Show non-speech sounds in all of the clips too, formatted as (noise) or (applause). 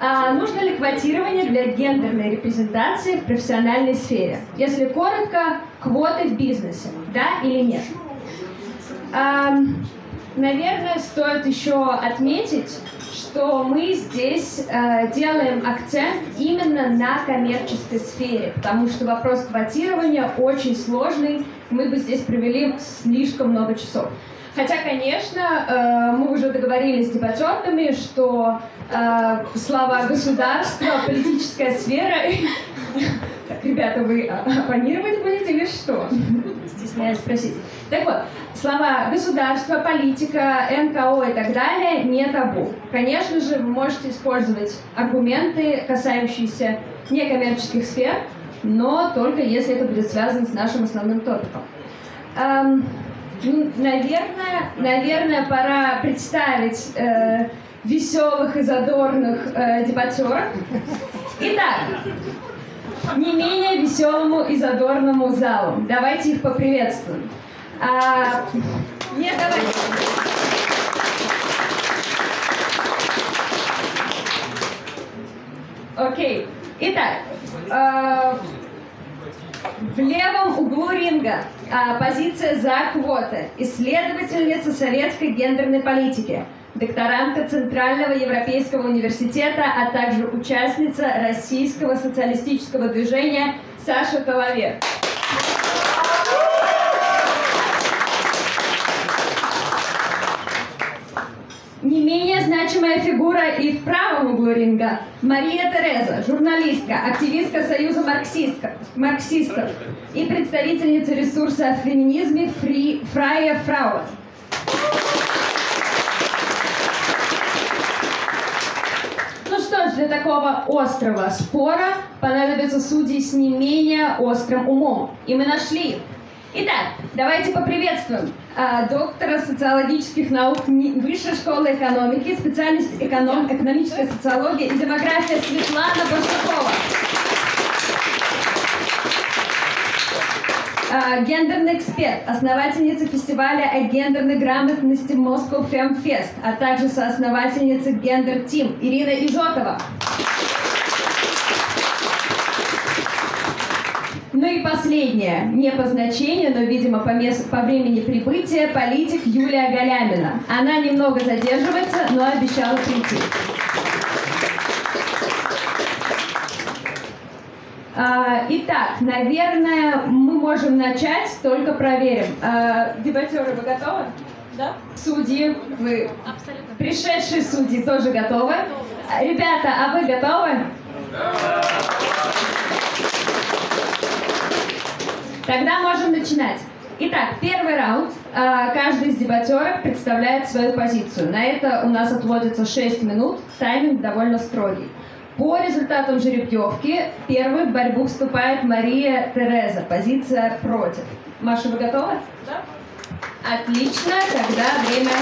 А нужно ли квотирование для гендерной репрезентации в профессиональной сфере? Если коротко, квоты в бизнесе, да или нет? А, наверное, стоит еще отметить, что мы здесь э, делаем акцент именно на коммерческой сфере, потому что вопрос квотирования очень сложный, мы бы здесь провели слишком много часов. Хотя, конечно, э, мы уже договорились с дебатерами, что э, слова государства, политическая сфера... Так, ребята, вы оппонировать будете или что? Стесняюсь спросить. Так вот, слова государство, политика, НКО и так далее не табу. Конечно же, вы можете использовать аргументы, касающиеся некоммерческих сфер, но только если это будет связано с нашим основным топиком. Эм, наверное, наверное, пора представить э, веселых и задорных э, дебатеров. Итак, не менее веселому и задорному залу. Давайте их поприветствуем. А, нет, давайте. Окей. Итак, э, в левом углу ринга а, позиция за квоты. Исследовательница советской гендерной политики, докторантка Центрального Европейского университета, а также участница российского социалистического движения Саша Головер. Не менее значимая фигура и в правом углу ринга – Мария Тереза, журналистка, активистка Союза марксистов и представительница ресурса о феминизме Фри, Фрая Фрауа. Ну что ж, для такого острого спора понадобятся судьи с не менее острым умом. И мы нашли их. Итак, давайте поприветствуем а, доктора социологических наук Высшей школы экономики, специальность эконом, экономическая социология и демография Светлана Барсукова. А, гендерный эксперт, основательница фестиваля о гендерной грамотности Moscow Fem Fest, а также соосновательница Гендер Тим Ирина Изотова. Ну и последнее, не по значению, но, видимо, по, месту, по времени прибытия, политик Юлия Галямина. Она немного задерживается, но обещала прийти. А, итак, наверное, мы можем начать, только проверим. А, дебатеры, вы готовы? Да. Судьи, вы... Абсолютно. Пришедшие судьи тоже готовы? Ребята, а вы готовы? Да. Тогда можем начинать. Итак, первый раунд. А, каждый из дебатеров представляет свою позицию. На это у нас отводится 6 минут. Тайминг довольно строгий. По результатам жеребьевки первой в борьбу вступает Мария Тереза. Позиция против. Маша, вы готовы? Да. Отлично. Тогда время...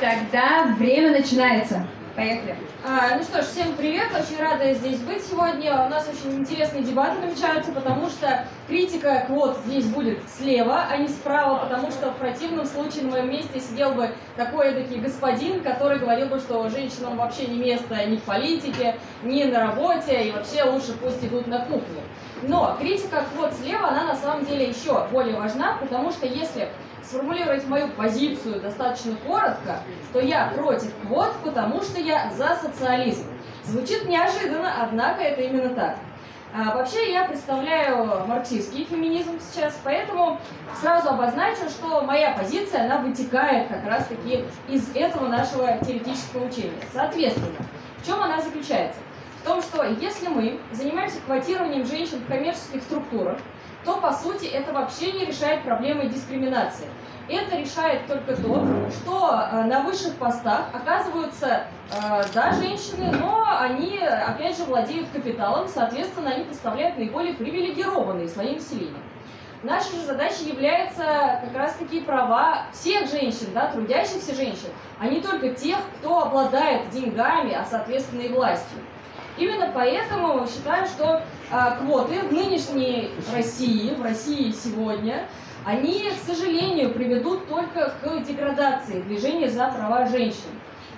Тогда время начинается. Поехали. А, ну что ж, всем привет, очень рада здесь быть сегодня. У нас очень интересные дебаты намечаются, потому что критика квот здесь будет слева, а не справа, потому что в противном случае на моем месте сидел бы такой таки господин, который говорил бы, что женщинам вообще не место ни в политике, ни на работе, и вообще лучше пусть идут на кухню. Но критика квот слева, она на самом деле еще более важна, потому что если сформулировать мою позицию достаточно коротко, то я против квот, потому что я за социализм. Звучит неожиданно, однако это именно так. А, вообще я представляю марксистский феминизм сейчас, поэтому сразу обозначу, что моя позиция, она вытекает как раз-таки из этого нашего теоретического учения. Соответственно, в чем она заключается? В том, что если мы занимаемся квотированием женщин в коммерческих структурах, то по сути это вообще не решает проблемы дискриминации. Это решает только то, что э, на высших постах оказываются, э, да, женщины, но они, опять же, владеют капиталом, соответственно, они представляют наиболее привилегированные слои населения. Наша же задача является как раз-таки права всех женщин, да, трудящихся женщин, а не только тех, кто обладает деньгами, а соответственно и властью. Именно поэтому считаю, что э, квоты в нынешней России, в России сегодня, они, к сожалению, приведут только к деградации движения за права женщин.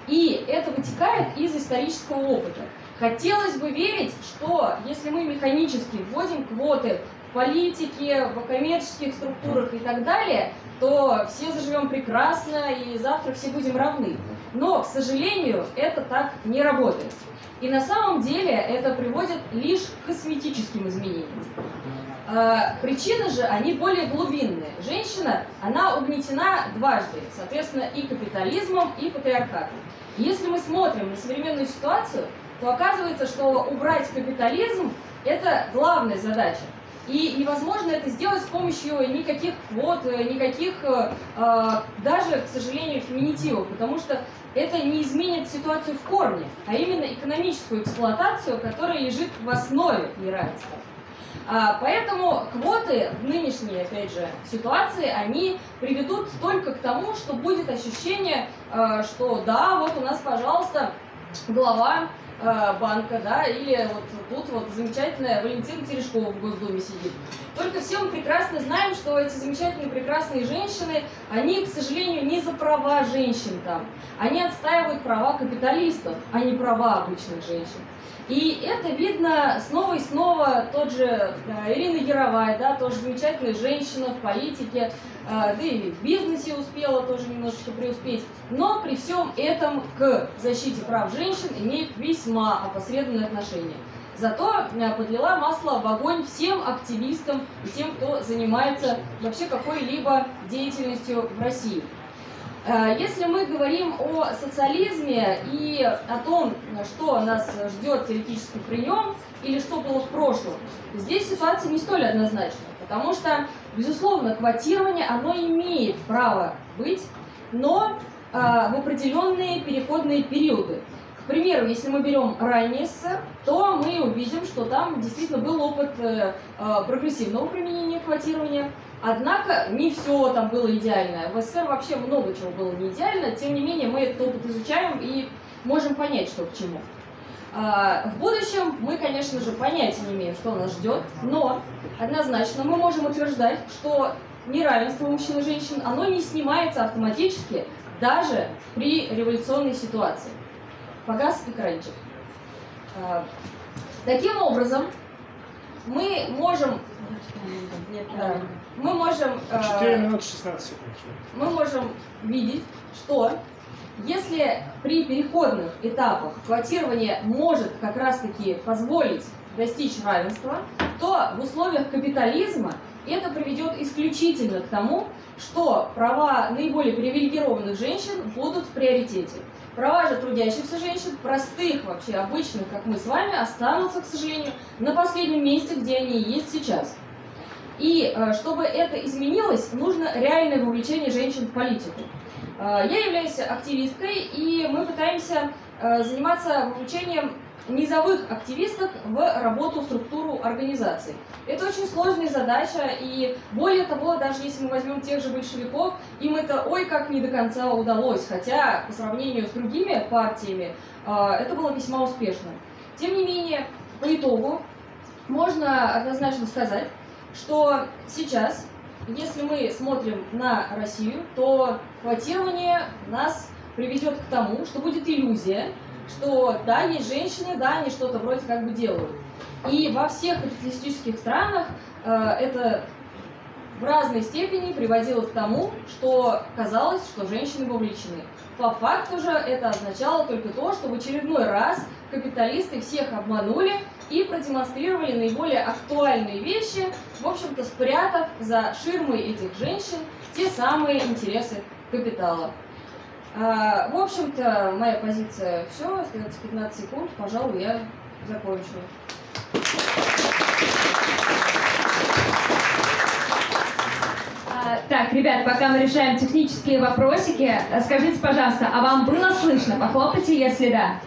И это вытекает из исторического опыта. Хотелось бы верить, что если мы механически вводим квоты в политике, в коммерческих структурах и так далее, то все заживем прекрасно и завтра все будем равны. Но, к сожалению, это так не работает. И на самом деле это приводит лишь к косметическим изменениям. А, причины же, они более глубинные. Женщина, она угнетена дважды, соответственно, и капитализмом, и патриархатом. Если мы смотрим на современную ситуацию, то оказывается, что убрать капитализм – это главная задача. И невозможно это сделать с помощью никаких квот, никаких, э, даже, к сожалению, феминитивов, потому что это не изменит ситуацию в корне, а именно экономическую эксплуатацию, которая лежит в основе неравенства. А, поэтому квоты в нынешней, опять же, ситуации, они приведут только к тому, что будет ощущение, э, что да, вот у нас, пожалуйста, глава Э, банка, да, или вот тут вот замечательная Валентина Терешкова в Госдуме сидит. Только все мы прекрасно знаем, что эти замечательные прекрасные женщины, они, к сожалению, не за права женщин там. Они отстаивают права капиталистов, а не права обычных женщин. И это видно снова и снова, тот же э, Ирина Яровая, да, тоже замечательная женщина в политике, э, да и в бизнесе успела тоже немножечко преуспеть. Но при всем этом к защите прав женщин имеет весьма опосредованное отношение. Зато э, подлила масло в огонь всем активистам и тем, кто занимается вообще какой-либо деятельностью в России. Э, если мы говорим о социализме и о том, что нас ждет теоретически при нем, или что было в прошлом, здесь ситуация не столь однозначна, потому что, безусловно, квотирование, оно имеет право быть, но э, в определенные переходные периоды. К примеру, если мы берем ранний СССР, то мы увидим, что там действительно был опыт э, прогрессивного применения квотирования, Однако не все там было идеально. В СССР вообще много чего было не идеально. Тем не менее, мы этот опыт изучаем и можем понять, что к чему. А, в будущем мы, конечно же, понятия не имеем, что нас ждет, но однозначно мы можем утверждать, что неравенство мужчин и женщин, оно не снимается автоматически даже при революционной ситуации. Погас экранчик. А, таким образом, мы можем... Да мы можем... 4 э, минуты 16 секунд. Мы можем видеть, что если при переходных этапах квотирование может как раз-таки позволить достичь равенства, то в условиях капитализма это приведет исключительно к тому, что права наиболее привилегированных женщин будут в приоритете. Права же трудящихся женщин, простых вообще, обычных, как мы с вами, останутся, к сожалению, на последнем месте, где они есть сейчас. И э, чтобы это изменилось, нужно реальное вовлечение женщин в политику. Э, я являюсь активисткой, и мы пытаемся э, заниматься вовлечением низовых активисток в работу, структуру организации. Это очень сложная задача, и более того, даже если мы возьмем тех же большевиков, им это ой как не до конца удалось, хотя по сравнению с другими партиями это было весьма успешно. Тем не менее, по итогу можно однозначно сказать, что сейчас, если мы смотрим на Россию, то квотирование нас приведет к тому, что будет иллюзия, что да, есть женщины, да, они что-то вроде как бы делают. И во всех капиталистических странах э, это в разной степени приводило к тому, что казалось, что женщины вовлечены. По факту же это означало только то, что в очередной раз капиталисты всех обманули и продемонстрировали наиболее актуальные вещи, в общем-то спрятав за ширмой этих женщин те самые интересы капитала. А, в общем-то, моя позиция все, остается 15 секунд, пожалуй, я закончу. А, так, ребят, пока мы решаем технические вопросики, скажите, пожалуйста, а вам было слышно? Похлопайте, если да.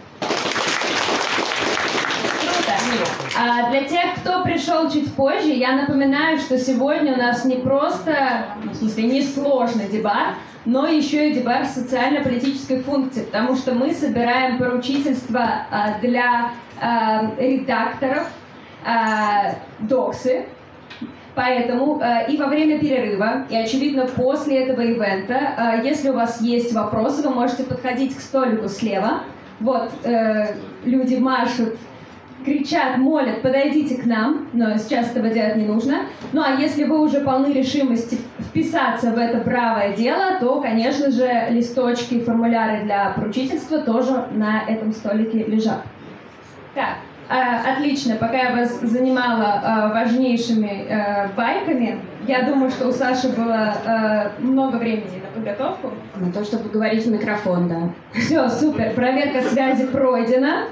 А для тех, кто пришел чуть позже, я напоминаю, что сегодня у нас не просто, в смысле, не сложный дебат, но еще и дебат социально-политической функции, потому что мы собираем поручительство а, для а, редакторов а, доксы, Поэтому э, и во время перерыва, и, очевидно, после этого ивента, э, если у вас есть вопросы, вы можете подходить к столику слева. Вот, э, люди машут кричат, молят, подойдите к нам, но сейчас этого делать не нужно. Ну а если вы уже полны решимости вписаться в это правое дело, то, конечно же, листочки и формуляры для поручительства тоже на этом столике лежат. Так, э, отлично, пока я вас занимала э, важнейшими э, байками, я думаю, что у Саши было э, много времени на подготовку. На то, чтобы говорить в микрофон, да. Все, супер, проверка связи пройдена.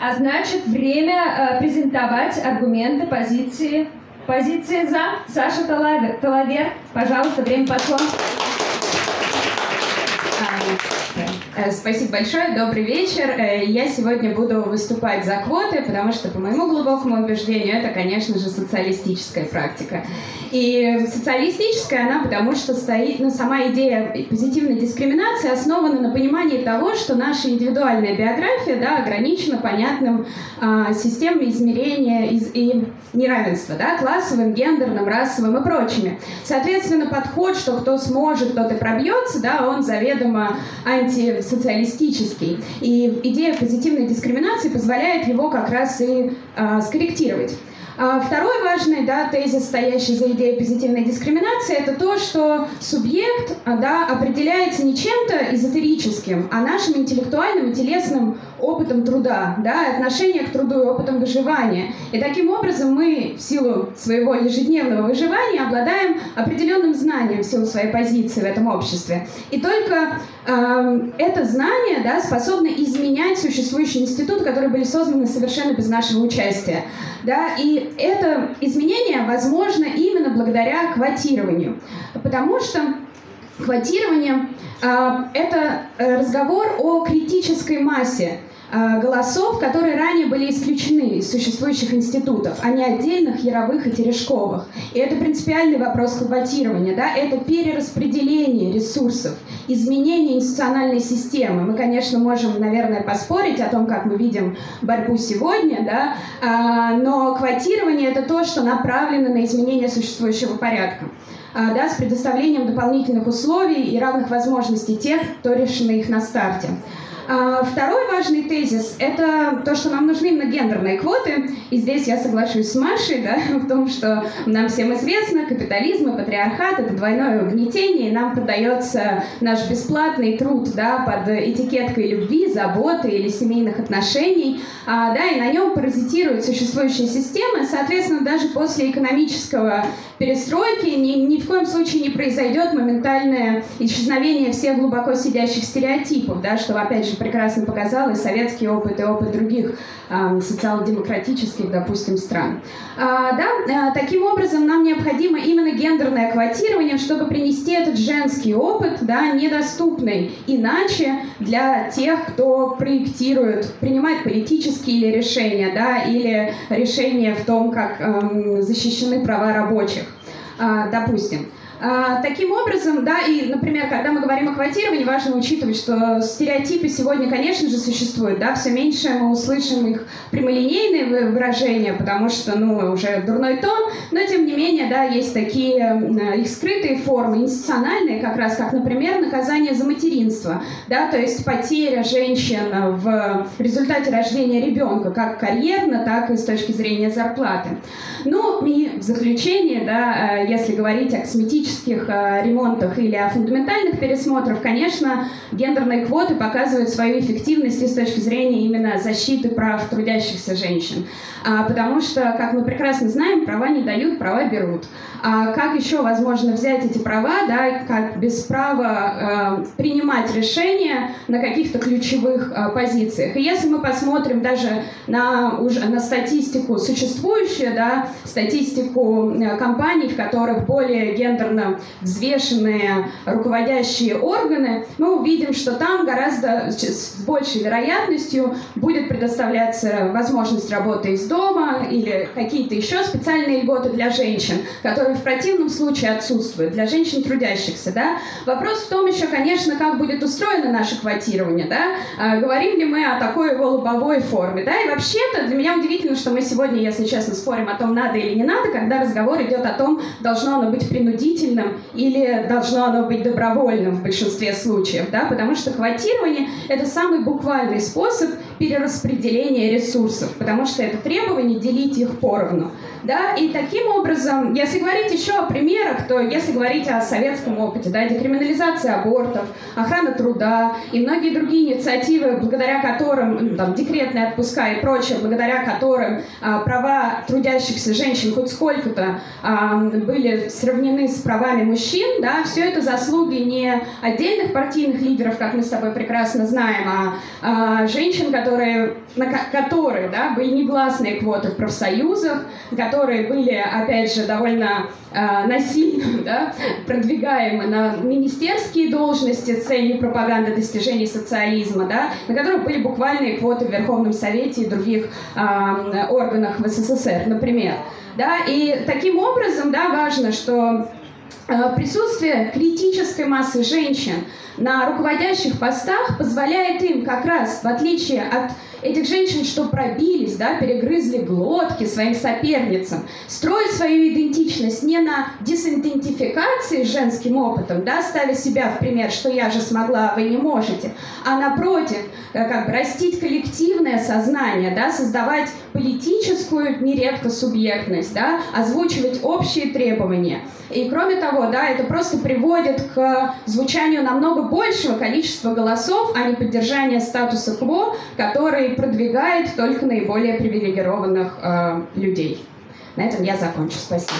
А значит, время э, презентовать аргументы, позиции. Позиции за Саша Талавер. Талавер, пожалуйста, время пошло. Э, спасибо большое, добрый вечер. Э, я сегодня буду выступать за квоты, потому что, по моему глубокому убеждению, это, конечно же, социалистическая практика. И социалистическая она потому, что стоит, ну, сама идея позитивной дискриминации основана на понимании того, что наша индивидуальная биография да, ограничена понятным э, системой измерения из, и неравенства, да, классовым, гендерным, расовым и прочими. Соответственно, подход, что кто сможет, тот и пробьется, да, он заведомо антисоциалистический. И идея позитивной дискриминации позволяет его как раз и э, скорректировать. А второй важный да, тезис, стоящий за идеей позитивной дискриминации, это то, что субъект а, да, определяется не чем-то эзотерическим, а нашим интеллектуальным и телесным опытом труда, да, отношение к труду и опытом выживания. И таким образом мы в силу своего ежедневного выживания обладаем определенным знанием в силу своей позиции в этом обществе. И только э, это знание да, способно изменять существующие институты, которые были созданы совершенно без нашего участия. Да, и это изменение возможно именно благодаря квотированию. Потому что квотирование э, это разговор о критической массе голосов, которые ранее были исключены из существующих институтов, а не отдельных яровых и терешковых. И это принципиальный вопрос квотирования, да, это перераспределение ресурсов, изменение институциональной системы. Мы, конечно, можем, наверное, поспорить о том, как мы видим борьбу сегодня, да, а, но квотирование — это то, что направлено на изменение существующего порядка а, да, с предоставлением дополнительных условий и равных возможностей тех, кто решены их на старте. А, второй важный тезис – это то, что нам нужны именно гендерные квоты. И здесь я соглашусь с Машей да, (laughs) в том, что нам всем известно, капитализм и патриархат – это двойное угнетение, и нам продается наш бесплатный труд да, под этикеткой любви, заботы или семейных отношений, а, да, и на нем паразитируют существующие системы. Соответственно, даже после экономического перестройки ни, ни в коем случае не произойдет моментальное исчезновение всех глубоко сидящих стереотипов, да, что, опять же, прекрасно показал и советский опыт, и опыт других э, социал-демократических, допустим, стран. А, да, э, таким образом, нам необходимо именно гендерное квотирование, чтобы принести этот женский опыт, да, недоступный иначе для тех, кто проектирует, принимает политические или решения, да, или решения в том, как э, защищены права рабочих, э, допустим. А, таким образом, да, и, например, когда мы говорим о квотировании, важно учитывать, что стереотипы сегодня, конечно же, существуют, да, все меньше мы услышим их прямолинейные выражения, потому что, ну, уже дурной тон, но, тем не менее, да, есть такие их скрытые формы, институциональные, как раз, как, например, наказание за материнство, да, то есть потеря женщин в результате рождения ребенка, как карьерно, так и с точки зрения зарплаты. Ну, и в заключение, да, э, если говорить о косметических косметических э, ремонтах или о фундаментальных пересмотрах, конечно, гендерные квоты показывают свою эффективность с точки зрения именно защиты прав трудящихся женщин. А, потому что, как мы прекрасно знаем, права не дают, права берут. А как еще возможно взять эти права, да, как без права э, принимать решения на каких-то ключевых э, позициях? И если мы посмотрим даже на, уже, на статистику существующую, да, статистику э, компаний, в которых более гендерно совершенно взвешенные руководящие органы, мы увидим, что там гораздо с большей вероятностью будет предоставляться возможность работы из дома или какие-то еще специальные льготы для женщин, которые в противном случае отсутствуют, для женщин трудящихся. Да? Вопрос в том еще, конечно, как будет устроено наше квотирование. Да? А, говорим ли мы о такой его лобовой форме. Да? И вообще-то для меня удивительно, что мы сегодня, если честно, спорим о том, надо или не надо, когда разговор идет о том, должно оно быть принудительным или должно оно быть добровольным в большинстве случаев. Да? Потому что квотирование — это самый буквальный способ перераспределения ресурсов, потому что это требование делить их поровну. Да? И таким образом, если говорить еще о примерах, то если говорить о советском опыте, да, декриминализация абортов, охрана труда и многие другие инициативы, благодаря которым, ну, там, декретные отпуска и прочее, благодаря которым а, права трудящихся женщин хоть сколько-то а, были сравнены с правами мужчин, да, все это заслуги не отдельных партийных лидеров, как мы с тобой прекрасно знаем, а, а женщин, которые, на, которые да, были негласные квоты в профсоюзах, которые были, опять же, довольно э, насильно (laughs) да, продвигаемы на министерские должности с целью пропаганды достижений социализма, да, на которых были буквальные квоты в Верховном Совете и других э, органах в СССР, например. Да, и таким образом да, важно, что присутствие критической массы женщин на руководящих постах позволяет им как раз, в отличие от этих женщин, что пробились, да, перегрызли глотки своим соперницам, строить свою идентичность не на дисидентификации женским опытом, да, ставя себя в пример, что я же смогла, а вы не можете, а напротив, э, как бы растить коллективное сознание, да, создавать политическую нередко субъектность, да, озвучивать общие требования. И кроме того, да, это просто приводит к звучанию намного большего количества голосов, а не поддержания статуса кво, который продвигает только наиболее привилегированных э, людей. На этом я закончу. Спасибо.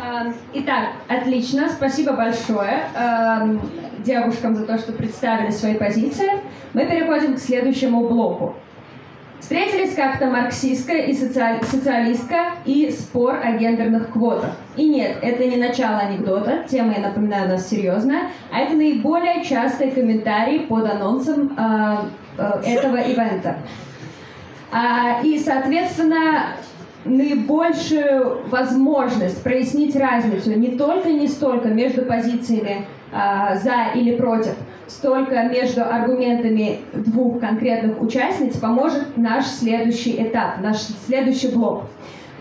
Эм, итак, отлично, спасибо большое эм, девушкам за то, что представили свои позиции. Мы переходим к следующему блоку. Встретились как-то марксистская и социаль... социалистка и спор о гендерных квотах. И нет, это не начало анекдота, тема, я напоминаю, у нас серьезная, а это наиболее частые комментарии под анонсом э, э, этого ивента. А, и, соответственно, наибольшую возможность прояснить разницу не только не столько между позициями э, за или против, столько между аргументами двух конкретных участниц поможет наш следующий этап, наш следующий блок,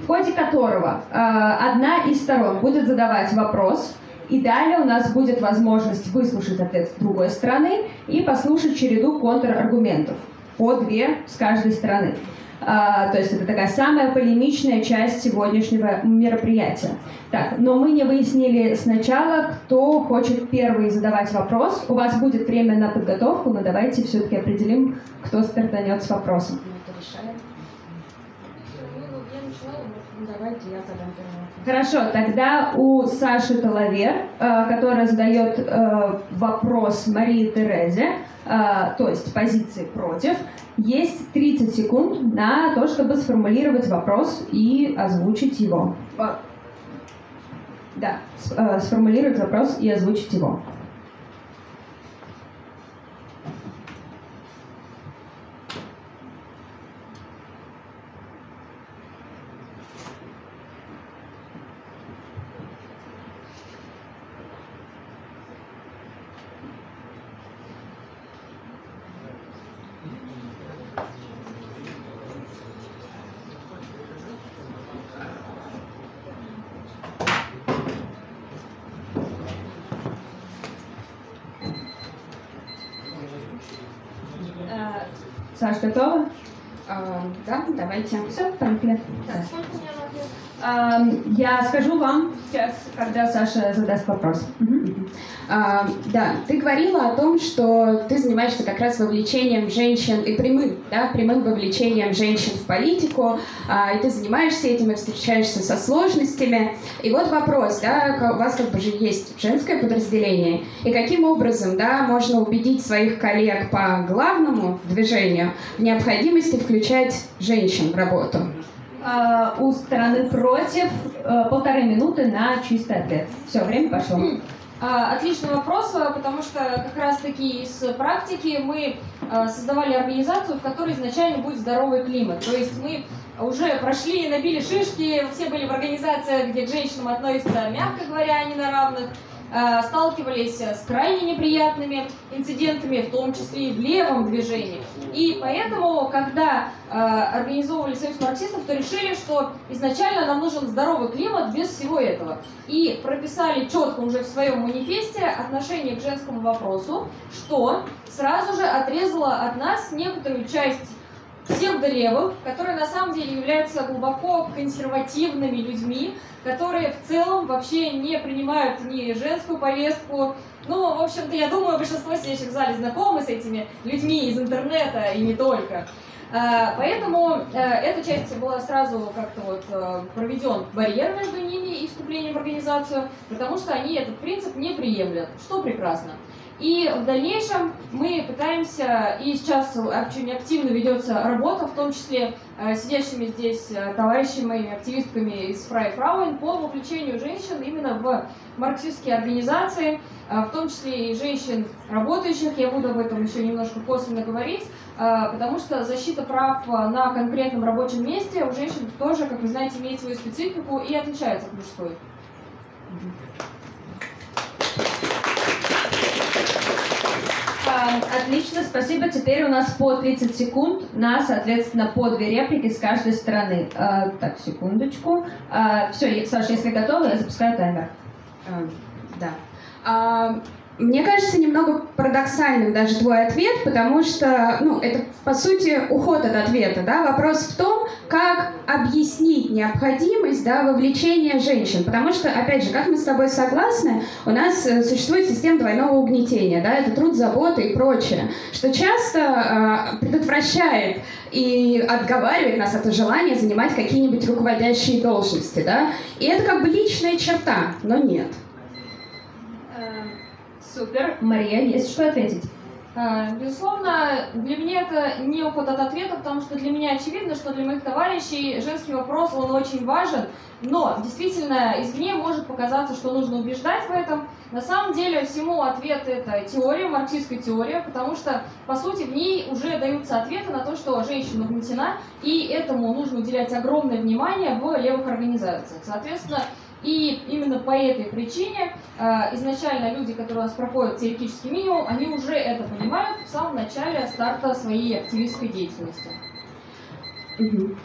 в ходе которого э, одна из сторон будет задавать вопрос, и далее у нас будет возможность выслушать ответ с другой стороны и послушать череду контраргументов по две с каждой стороны. А, то есть это такая самая полемичная часть сегодняшнего мероприятия. Так, но мы не выяснили сначала, кто хочет первый задавать вопрос. У вас будет время на подготовку, но давайте все-таки определим, кто стартанет с вопросом. Хорошо, тогда у Саши Талавер, э, которая задает э, вопрос Марии Терезе, э, то есть позиции против, есть 30 секунд на то, чтобы сформулировать вопрос и озвучить его. Да, сформулировать вопрос и озвучить его. Саш, готова? А, да, давайте. Все, поехали. А, я скажу вам сейчас, когда Саша задаст вопрос. Угу. А, да, ты говорила о том, что ты занимаешься как раз вовлечением женщин и прямым, да, прямым вовлечением женщин в политику, а, и ты занимаешься этим и встречаешься со сложностями. И вот вопрос, да, у вас как бы же есть женское подразделение, и каким образом, да, можно убедить своих коллег по главному движению в необходимости включать женщин в работу? А, у стороны против а, полторы минуты на чистый ответ. Все, время пошло. А, отличный вопрос, а, потому что как раз-таки из практики мы а, создавали организацию, в которой изначально будет здоровый климат. То есть мы уже прошли, набили шишки, все были в организациях, где к женщинам относятся, мягко говоря, не на равных. Э, сталкивались с крайне неприятными инцидентами, в том числе и в левом движении. И поэтому, когда э, организовывали Союз марксистов, то решили, что изначально нам нужен здоровый климат без всего этого. И прописали четко уже в своем манифесте отношение к женскому вопросу, что сразу же отрезало от нас некоторую часть псевдолевых, которые на самом деле являются глубоко консервативными людьми, которые в целом вообще не принимают ни женскую повестку. Ну, в общем-то, я думаю, большинство сидящих в зале знакомы с этими людьми из интернета и не только. А, поэтому э, эта часть была сразу как-то вот э, проведен барьер между ними и вступлением в организацию, потому что они этот принцип не приемлят, что прекрасно. И в дальнейшем мы пытаемся, и сейчас очень активно ведется работа, в том числе э, сидящими здесь э, товарищами, активистками из Фрай Фрауэн по вовлечению женщин именно в марксистские организации, э, в том числе и женщин работающих, я буду об этом еще немножко косвенно говорить, потому что защита прав на конкретном рабочем месте у женщин тоже, как вы знаете, имеет свою специфику и отличается от мужской. Отлично, спасибо. Теперь у нас по 30 секунд на, соответственно, по две реплики с каждой стороны. А, так, секундочку. А, все, Саша, если готова, я запускаю таймер. Да. Мне кажется немного парадоксальным даже твой ответ, потому что, ну, это, по сути, уход от ответа, да, вопрос в том, как объяснить необходимость, да, вовлечения женщин, потому что, опять же, как мы с тобой согласны, у нас э, существует система двойного угнетения, да, это труд, забота и прочее, что часто э, предотвращает и отговаривает нас от желания занимать какие-нибудь руководящие должности, да, и это как бы личная черта, но нет. Супер. Мария, есть что ответить? А, безусловно, для меня это не уход от ответа, потому что для меня очевидно, что для моих товарищей женский вопрос, он очень важен, но действительно извне может показаться, что нужно убеждать в этом. На самом деле всему ответ это теория, марксистская теория, потому что, по сути, в ней уже даются ответы на то, что женщина угнетена, и этому нужно уделять огромное внимание в левых организациях. Соответственно, и именно по этой причине э, изначально люди, которые у нас проходят теоретический минимум, они уже это понимают в самом начале старта своей активистской деятельности.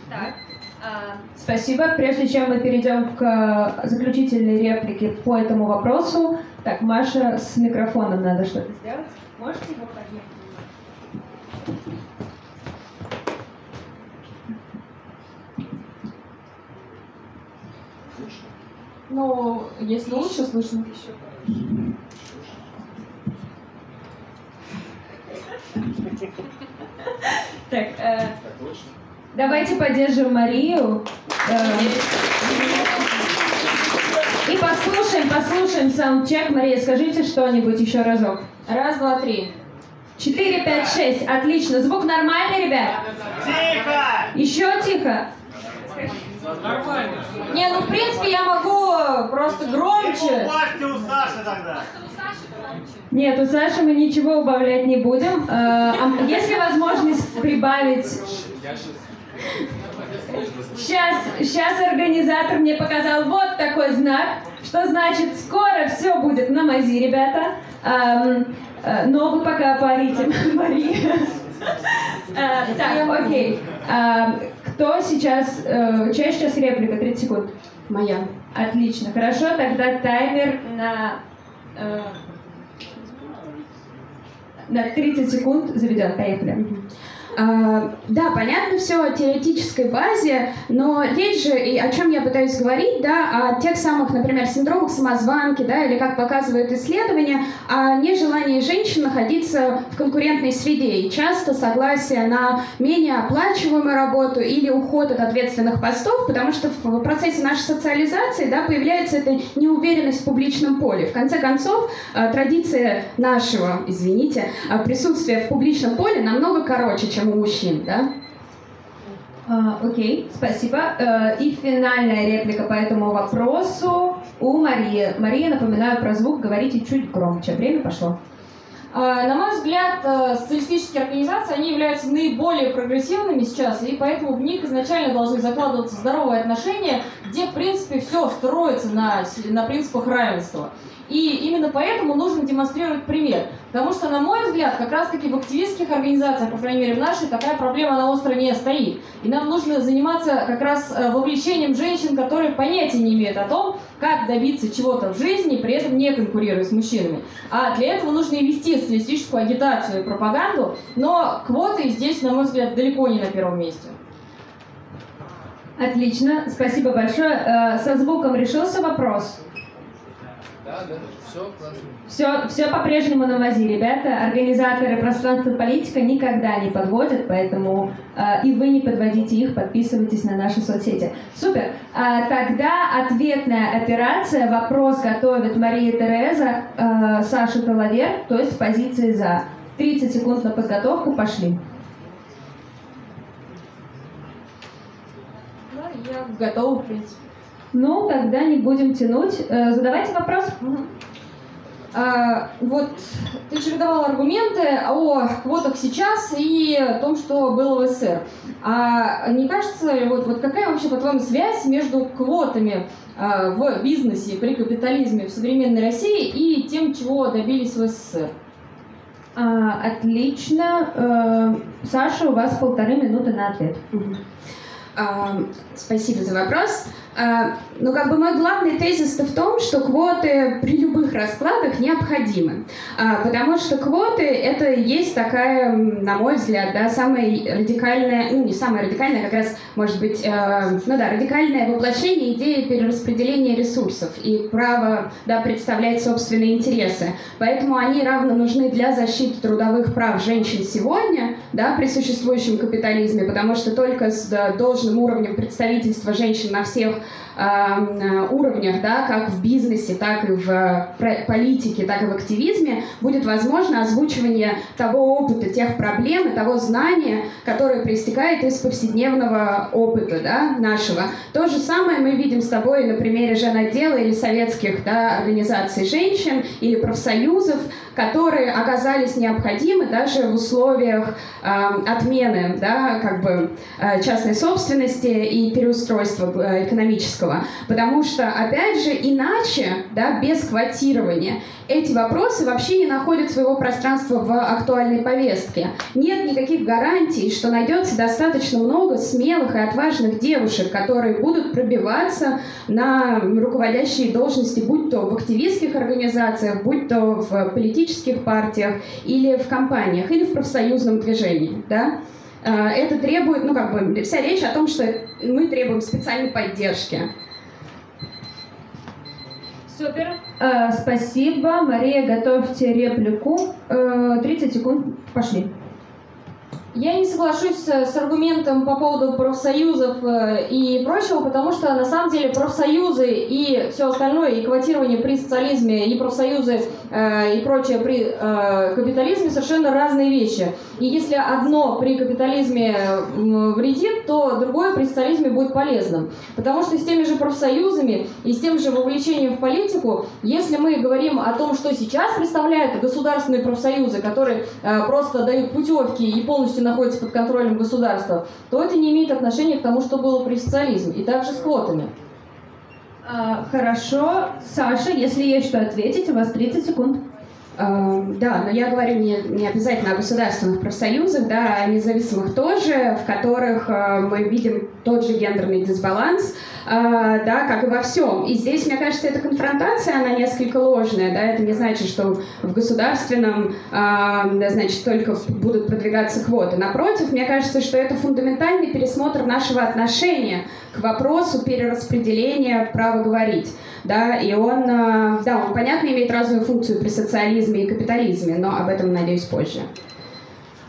Так. А, спасибо. Прежде чем мы перейдем к заключительной реплике по этому вопросу, так, Маша, с микрофоном надо что-то сделать. Можете его поднять? Ну, если лучше слышно. Так, э, давайте поддержим Марию. Э, и послушаем, послушаем саундчек. Мария, скажите что-нибудь еще разок. Раз, два, три. Четыре, пять, шесть. Отлично. Звук нормальный, ребят? Тихо! Еще тихо. Нормально. Не, ну в принципе я могу просто громче. Убавьте у Саши тогда. Нет, у Саши мы ничего убавлять не будем. Э, а есть ли возможность прибавить? Сейчас, сейчас организатор мне показал вот такой знак, что значит скоро все будет на мази, ребята. Эм, э, но вы пока парите, (laughs) Мария. Э, так, окей. Эм, кто сейчас, э, чья сейчас реплика? 30 секунд. Моя. Отлично, хорошо, тогда таймер на, э, на 30 секунд заведен. Поехали. А, да, понятно все о теоретической базе, но речь же, и о чем я пытаюсь говорить, да, о тех самых, например, синдромах самозванки, да, или как показывают исследования, о нежелании женщин находиться в конкурентной среде и часто согласие на менее оплачиваемую работу или уход от ответственных постов, потому что в процессе нашей социализации, да, появляется эта неуверенность в публичном поле. В конце концов, э, традиция нашего, извините, э, присутствия в публичном поле намного короче, чем чем у мужчин, да? А, окей, спасибо. Э, и финальная реплика по этому вопросу у Марии. Мария, напоминаю про звук, говорите чуть громче. Время пошло. А, на мой взгляд, э, социалистические организации, они являются наиболее прогрессивными сейчас, и поэтому в них изначально должны закладываться здоровые отношения, где, в принципе, все строится на, на принципах равенства. И именно поэтому нужно демонстрировать пример. Потому что, на мой взгляд, как раз-таки в активистских организациях, по крайней мере в нашей, такая проблема на остро не стоит. И нам нужно заниматься как раз э, вовлечением женщин, которые понятия не имеют о том, как добиться чего-то в жизни, при этом не конкурируя с мужчинами. А для этого нужно и вести социалистическую агитацию и пропаганду, но квоты здесь, на мой взгляд, далеко не на первом месте. Отлично, спасибо большое. Э, со звуком решился вопрос? Да, да, все классно. Все, все по-прежнему на мази, ребята. Организаторы пространства политика никогда не подводят, поэтому э, и вы не подводите их, подписывайтесь на наши соцсети. Супер. А, тогда ответная операция. Вопрос готовит Мария Тереза, э, Саша Талавер, то есть позиции за. 30 секунд на подготовку, пошли. Да, я готова, в принципе. Ну, тогда не будем тянуть. Э, задавайте вопрос. А, вот ты же давал аргументы о квотах сейчас и о том, что было в СССР. А не кажется, вот, вот какая вообще, по-твоему, связь между квотами а, в бизнесе при капитализме в современной России и тем, чего добились в СССР? А, отлично. Э, Саша, у вас полторы минуты на ответ. А, спасибо за вопрос. А, ну, как бы мой главный тезис в том, что квоты при любых раскладах необходимы, а, потому что квоты это есть такая, на мой взгляд, да, самая радикальная, ну не самая радикальная, как раз, может быть, э, ну да, радикальное воплощение идеи перераспределения ресурсов и право, да, представлять собственные интересы. Поэтому они равно нужны для защиты трудовых прав женщин сегодня, да, при существующем капитализме, потому что только с должным уровнем представительства женщин на всех Э, уровнях, да, как в бизнесе, так и в политике, так и в активизме, будет возможно озвучивание того опыта, тех проблем и того знания, которое проистекает из повседневного опыта да, нашего. То же самое мы видим с тобой на примере женотдела или советских да, организаций женщин или профсоюзов, которые оказались необходимы даже в условиях э, отмены да, как бы, э, частной собственности и переустройства э, экономического. Потому что, опять же, иначе, да, без квотирования, эти вопросы вообще не находят своего пространства в актуальной повестке. Нет никаких гарантий, что найдется достаточно много смелых и отважных девушек, которые будут пробиваться на руководящие должности, будь то в активистских организациях, будь то в политических партиях или в компаниях, или в профсоюзном движении. Да? Э, это требует, ну как бы, вся речь о том, что мы требуем специальной поддержки. Супер. Э, спасибо. Мария, готовьте реплику. Э, 30 секунд. Пошли. Я не соглашусь с аргументом по поводу профсоюзов э, и прочего, потому что на самом деле профсоюзы и все остальное, и квотирование при социализме, и профсоюзы э, и прочее при э, капитализме совершенно разные вещи. И если одно при капитализме вредит, то другое при социализме будет полезным. Потому что с теми же профсоюзами и с тем же вовлечением в политику, если мы говорим о том, что сейчас представляют государственные профсоюзы, которые просто дают путевки и полностью полностью находится под контролем государства, то это не имеет отношения к тому, что было при социализме. И также с квотами. А, хорошо. Саша, если есть что ответить, у вас 30 секунд. Uh, да, но я говорю не, не обязательно о государственных профсоюзах, да, а о независимых тоже, в которых uh, мы видим тот же гендерный дисбаланс, э, да, как и во всем. И здесь, мне кажется, эта конфронтация, она несколько ложная, да, это не значит, что в государственном, э, значит, только будут продвигаться квоты. Напротив, мне кажется, что это фундаментальный пересмотр нашего отношения к вопросу перераспределения права говорить. Да, и он, э, да, он, понятно, имеет разную функцию при социализме и капитализме, но об этом, надеюсь, позже.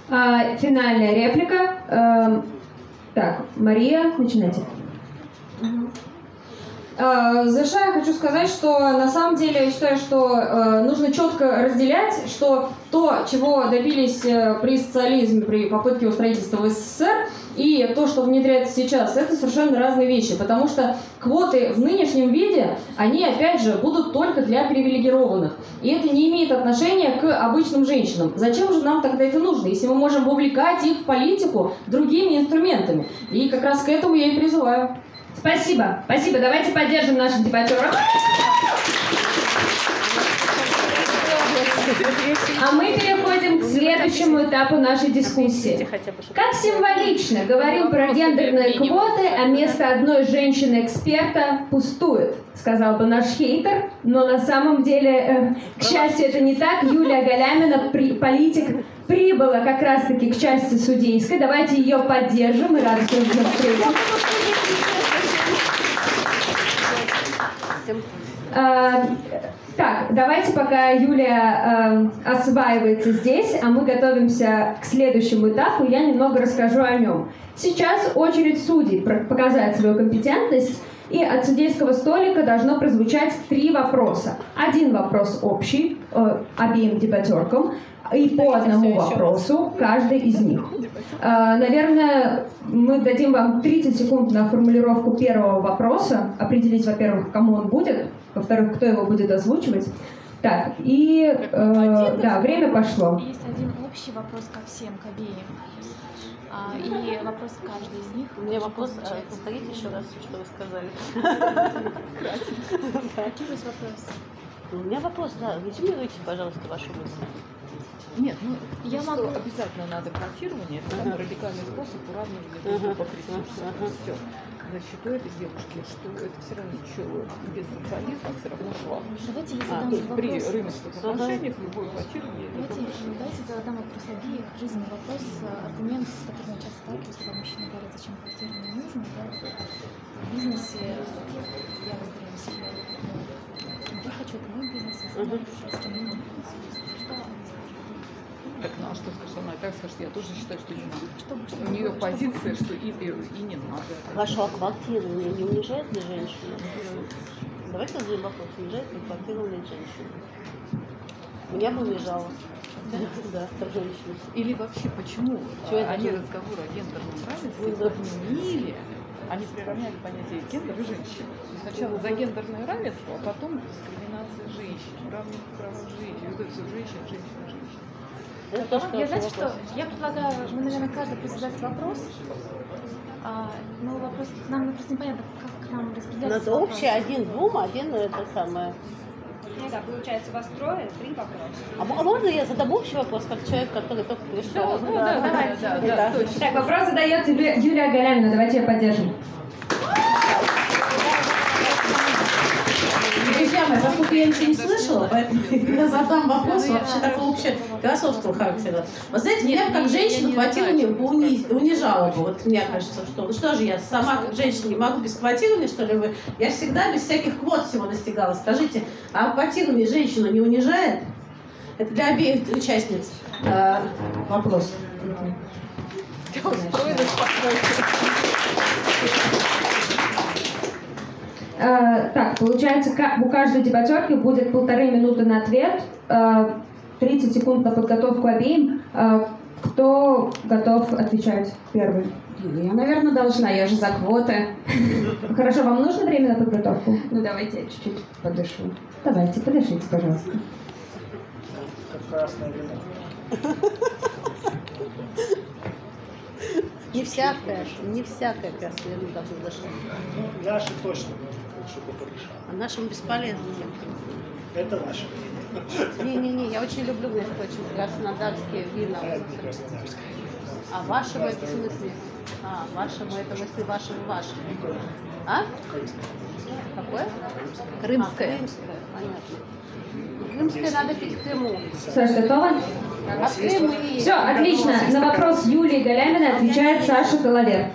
А, финальная реплика. Так, Мария, начинайте. Э, Завершая, хочу сказать, что на самом деле я считаю, что э, нужно четко разделять, что то, чего добились э, при социализме, при попытке устроительства СССР, и то, что внедряется сейчас, это совершенно разные вещи, потому что квоты в нынешнем виде, они опять же будут только для привилегированных. И это не имеет отношения к обычным женщинам. Зачем же нам тогда это нужно, если мы можем вовлекать их в политику другими инструментами? И как раз к этому я и призываю. Спасибо, спасибо. Давайте поддержим наших дебатеров. А мы переходим к следующему этапу нашей дискуссии. Как символично говорим про гендерные квоты, а место одной женщины-эксперта пустует, сказал бы наш хейтер, но на самом деле, э, к счастью, это не так. Юлия Галямина, при- политик, прибыла как раз-таки к части судейской. Давайте ее поддержим. Вы нас встретили. А, Так, давайте пока Юлия э, осваивается здесь, а мы готовимся к следующему этапу, я немного расскажу о нем. Сейчас очередь судей показать свою компетентность, и от судейского столика должно прозвучать три вопроса. Один вопрос общий э, обеим дебатеркам, и по одному вопросу каждый из них. Э, Наверное, мы дадим вам 30 секунд на формулировку первого вопроса, определить, во-первых, кому он будет, во-вторых, кто его будет озвучивать. Так, и э, да, время пошло. Есть один общий вопрос ко всем, к обеим. А, и вопрос к каждой из них. У меня вопрос, а, повторите еще раз, что вы сказали. (laughs) Какие у вас вопросы? У меня вопрос, да, резюмируйте, пожалуйста, вашу мысль. Нет, ну Я могу- обязательно надо квотирование, это самый радикальный способ уравнивания к ресурсам. Все. Значит, у этой девушки, что это все равно ничего без социализма все равно слабо. Давайте я А, задам то есть при вопрос. рыночных отношениях любое квотирование это Давайте, давайте задам вопрос обеих. Жизненный вопрос, аргумент, с которым я часто сталкиваюсь, когда мужчины говорят, зачем квотирование нужно. Да? В бизнесе, я выбираю я хочу это мой бизнес, я хочу остальным бизнес. Что она скажет? Так, ну а что скажет она? Как скажет, я тоже считаю, что не надо. Что бы- что У нее вы- что бы- позиция, что и, и, и не надо. Ваше квотирование не унижает ли женщину? Давайте зададим вопрос, унижает ли квотирование женщину? Меня бы унижало. Да, как женщину. Или вообще, почему Чего это они было? разговор о гендерном равенстве Ну, да. подменили, они приравняли понятие гендер и женщин. Сначала за гендерное равенство, а потом дискриминация женщин, равных прав женщин. Вот это все женщин, женщин, Это тоже Я знаете что? Я предлагаю, мы, наверное, каждый задать вопрос. А, но вопрос, нам просто непонятно, как к нам распределяться. Надо общий, один двум, один это самое. Ну да, получается, вас трое, три вопроса. А а можно я задам общий вопрос, как человек, который только пришел? Ну да, да, да, да, да, Да. точно. Так, вопрос задает Юлия, Юлия Галямина. Давайте ее поддержим. Друзья мои, поскольку я ничего не слышала, поэтому (laughs) я задам вопрос вообще такого вообще философского характера. Вы знаете, меня как бы уни- унижало бы. Вот мне кажется, что ну что же я сама как женщина не могу без квотирования, что ли? Вы? Я всегда без всяких квот всего достигала. Скажите, а квотирование женщину не унижает? Это для обеих участниц э, вопрос. Э, так, получается, у каждой дебатерки будет полторы минуты на ответ, э, 30 секунд на подготовку обеим. Э, кто готов отвечать первый? Я, наверное, должна, я же за квоты. Хорошо, вам нужно время на подготовку? Ну, давайте я чуть-чуть подышу. Давайте, подышите, пожалуйста. Как красное вино. Не всякое, не всякое красное вино должно. Ну, наши точно лучше бы порешал. А нашим бесполезно. Это наши. Не-не-не, я очень люблю, между прочим, краснодарские вина. А это не. А вашему это в смысле? А, вашему это в смысле вашему вашему. А? Какое? Крымское. А, крымское, понятно. Крымское надо пить в Крыму. Саша, готова? А и... Все, отлично. На вопрос Юлии Галяминой отвечает Саша Головер.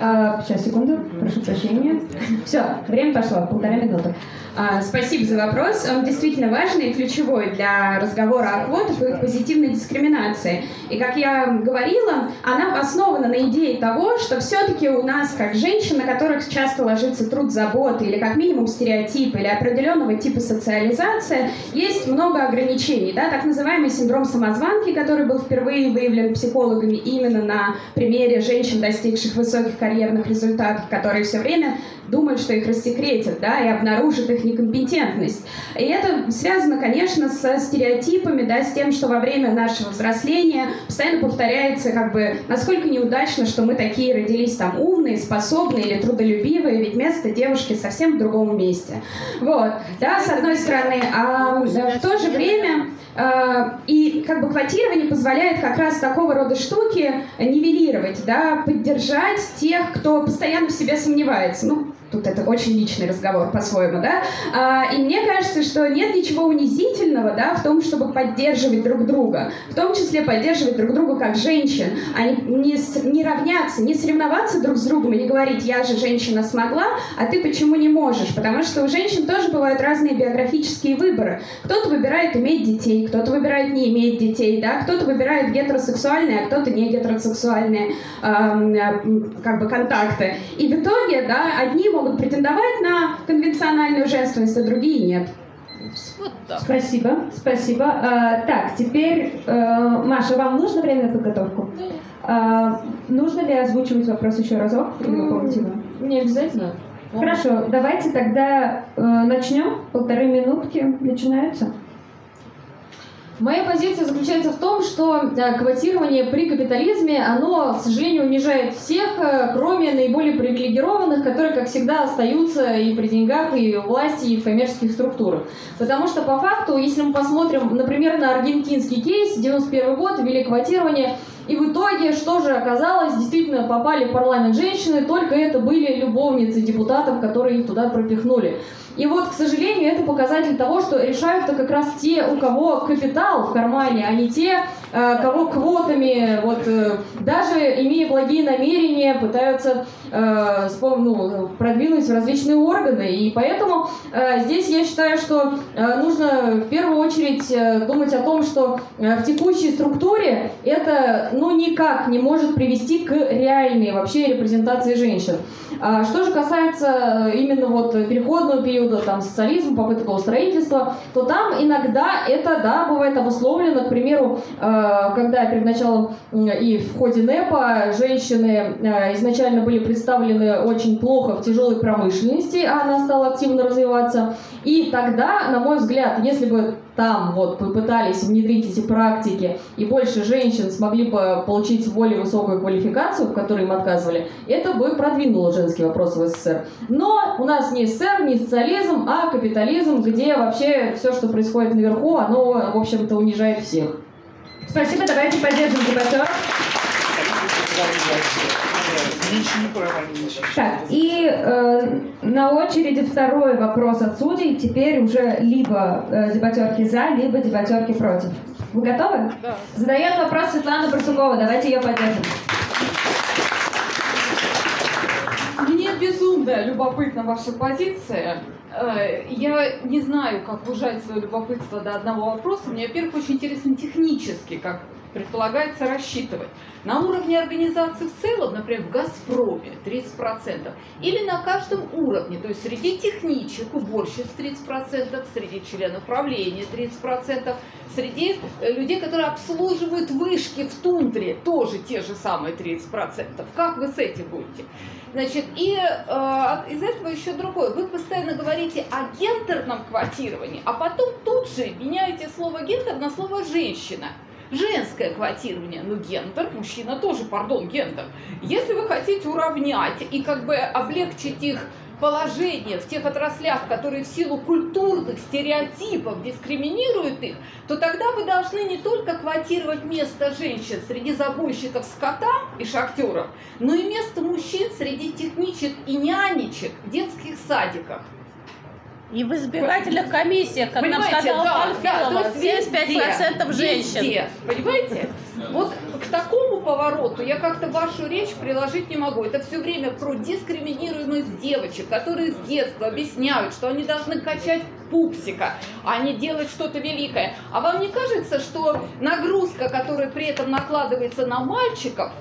А, сейчас, секунду, прошу прощения. Все, время пошло, полтора минуты. А, Спасибо за вопрос. Он действительно важный и ключевой для разговора о квотах и позитивной дискриминации. И, как я говорила, она основана на идее того, что все-таки у нас, как женщин, на которых часто ложится труд заботы или как минимум стереотипы или определенного типа социализация, есть много ограничений. Да? Так называемый синдром самозванки, который был впервые выявлен психологами именно на примере женщин, достигших высоких карьерных результатов, которые все время думают, что их рассекретят, да, и обнаружат их некомпетентность. И это связано, конечно, со стереотипами, да, с тем, что во время нашего взросления постоянно повторяется, как бы, насколько неудачно, что мы такие родились там умные, способные или трудолюбивые, ведь место девушки совсем в другом месте. Вот, да, с одной стороны, а в то же время а, и как бы квотирование позволяет как раз такого рода штуки нивелировать, да, поддержать тех, кто постоянно в себе сомневается. Ну, тут это очень личный разговор по-своему, да, а, и мне кажется, что нет ничего унизительного, да, в том, чтобы поддерживать друг друга, в том числе поддерживать друг друга как женщин, а не, не, не равняться, не соревноваться друг с другом и не говорить, я же женщина смогла, а ты почему не можешь, потому что у женщин тоже бывают разные биографические выборы. Кто-то выбирает иметь детей, кто-то выбирает не иметь детей, да, кто-то выбирает гетеросексуальные, а кто-то не гетеросексуальные эм, э, как бы контакты. И в итоге, да, одни могут претендовать на конвенциональную женственность, а другие нет. Вот так. Спасибо, спасибо. А, так, теперь, э, Маша, вам нужно время на подготовку? А, нужно ли озвучивать вопрос еще разок? Или вы помните его? Не обязательно. Хорошо, давайте тогда э, начнем. Полторы минутки начинаются. Моя позиция заключается в том, что квотирование при капитализме, оно, к сожалению, унижает всех, э, кроме наиболее привилегированных, которые, как всегда, остаются и при деньгах, и власти, и в коммерческих структурах. Потому что, по факту, если мы посмотрим, например, на аргентинский кейс, 91 год, ввели квотирование, и в итоге, что же оказалось, действительно попали в парламент женщины, только это были любовницы депутатов, которые их туда пропихнули. И вот, к сожалению, это показатель того, что решают-то как раз те, у кого капитал в кармане, а не те, э, кого квотами, вот, э, даже имея благие намерения, пытаются э, ну, продвинуть в различные органы. И поэтому э, здесь я считаю, что э, нужно в первую очередь э, думать о том, что в текущей структуре это ну, никак не может привести к реальной вообще репрезентации женщин. А Что же касается э, именно вот переходного периода, там, социализма, попытка строительства, то там иногда это, да, бывает обусловлено, к примеру, э, когда перед началом и в ходе НЭПа женщины э, изначально были представлены очень плохо в тяжелой промышленности, а она стала активно развиваться. И тогда, на мой взгляд, если бы там вот попытались внедрить эти практики, и больше женщин смогли бы получить более высокую квалификацию, в которой им отказывали, это бы продвинуло женский вопрос в СССР. Но у нас не СССР, не социализм, а капитализм, где вообще все, что происходит наверху, оно, в общем-то, унижает всех. Спасибо, давайте поддержим дебатеров. Так, и э, на очереди второй вопрос от судей. Теперь уже либо э, дебатерки за, либо дебатерки против. Вы готовы? Да. Задает вопрос Светлана Барсукова. Давайте ее поддержим. Мне безумно любопытна ваша позиция. Э, Я не знаю, как ужать свое любопытство до одного вопроса. Мне, во-первых, очень интересно технически, как предполагается рассчитывать. На уровне организации в целом, например, в «Газпроме» 30%, или на каждом уровне, то есть среди техничек, уборщиц 30%, среди членов правления 30%, среди э, людей, которые обслуживают вышки в тундре, тоже те же самые 30%. Как вы с этим будете? Значит, и э, из этого еще другое. Вы постоянно говорите о гендерном квотировании, а потом тут же меняете слово гендер на слово женщина. Женское квотирование, ну гендер, мужчина тоже, пардон, гендер. Если вы хотите уравнять и как бы облегчить их положение в тех отраслях, которые в силу культурных стереотипов дискриминируют их, то тогда вы должны не только квотировать место женщин среди забойщиков скота и шахтеров, но и место мужчин среди техничек и нянечек в детских садиках. И в избирательных комиссиях, как нам Понимаете, сказала да, Панфилова, да, то есть 75% везде, женщин. везде, понимаете? Вот к такому повороту я как-то вашу речь приложить не могу. Это все время про дискриминируемость девочек, которые с детства объясняют, что они должны качать пупсика, а не делать что-то великое. А вам не кажется, что нагрузка, которая при этом накладывается на мальчиков,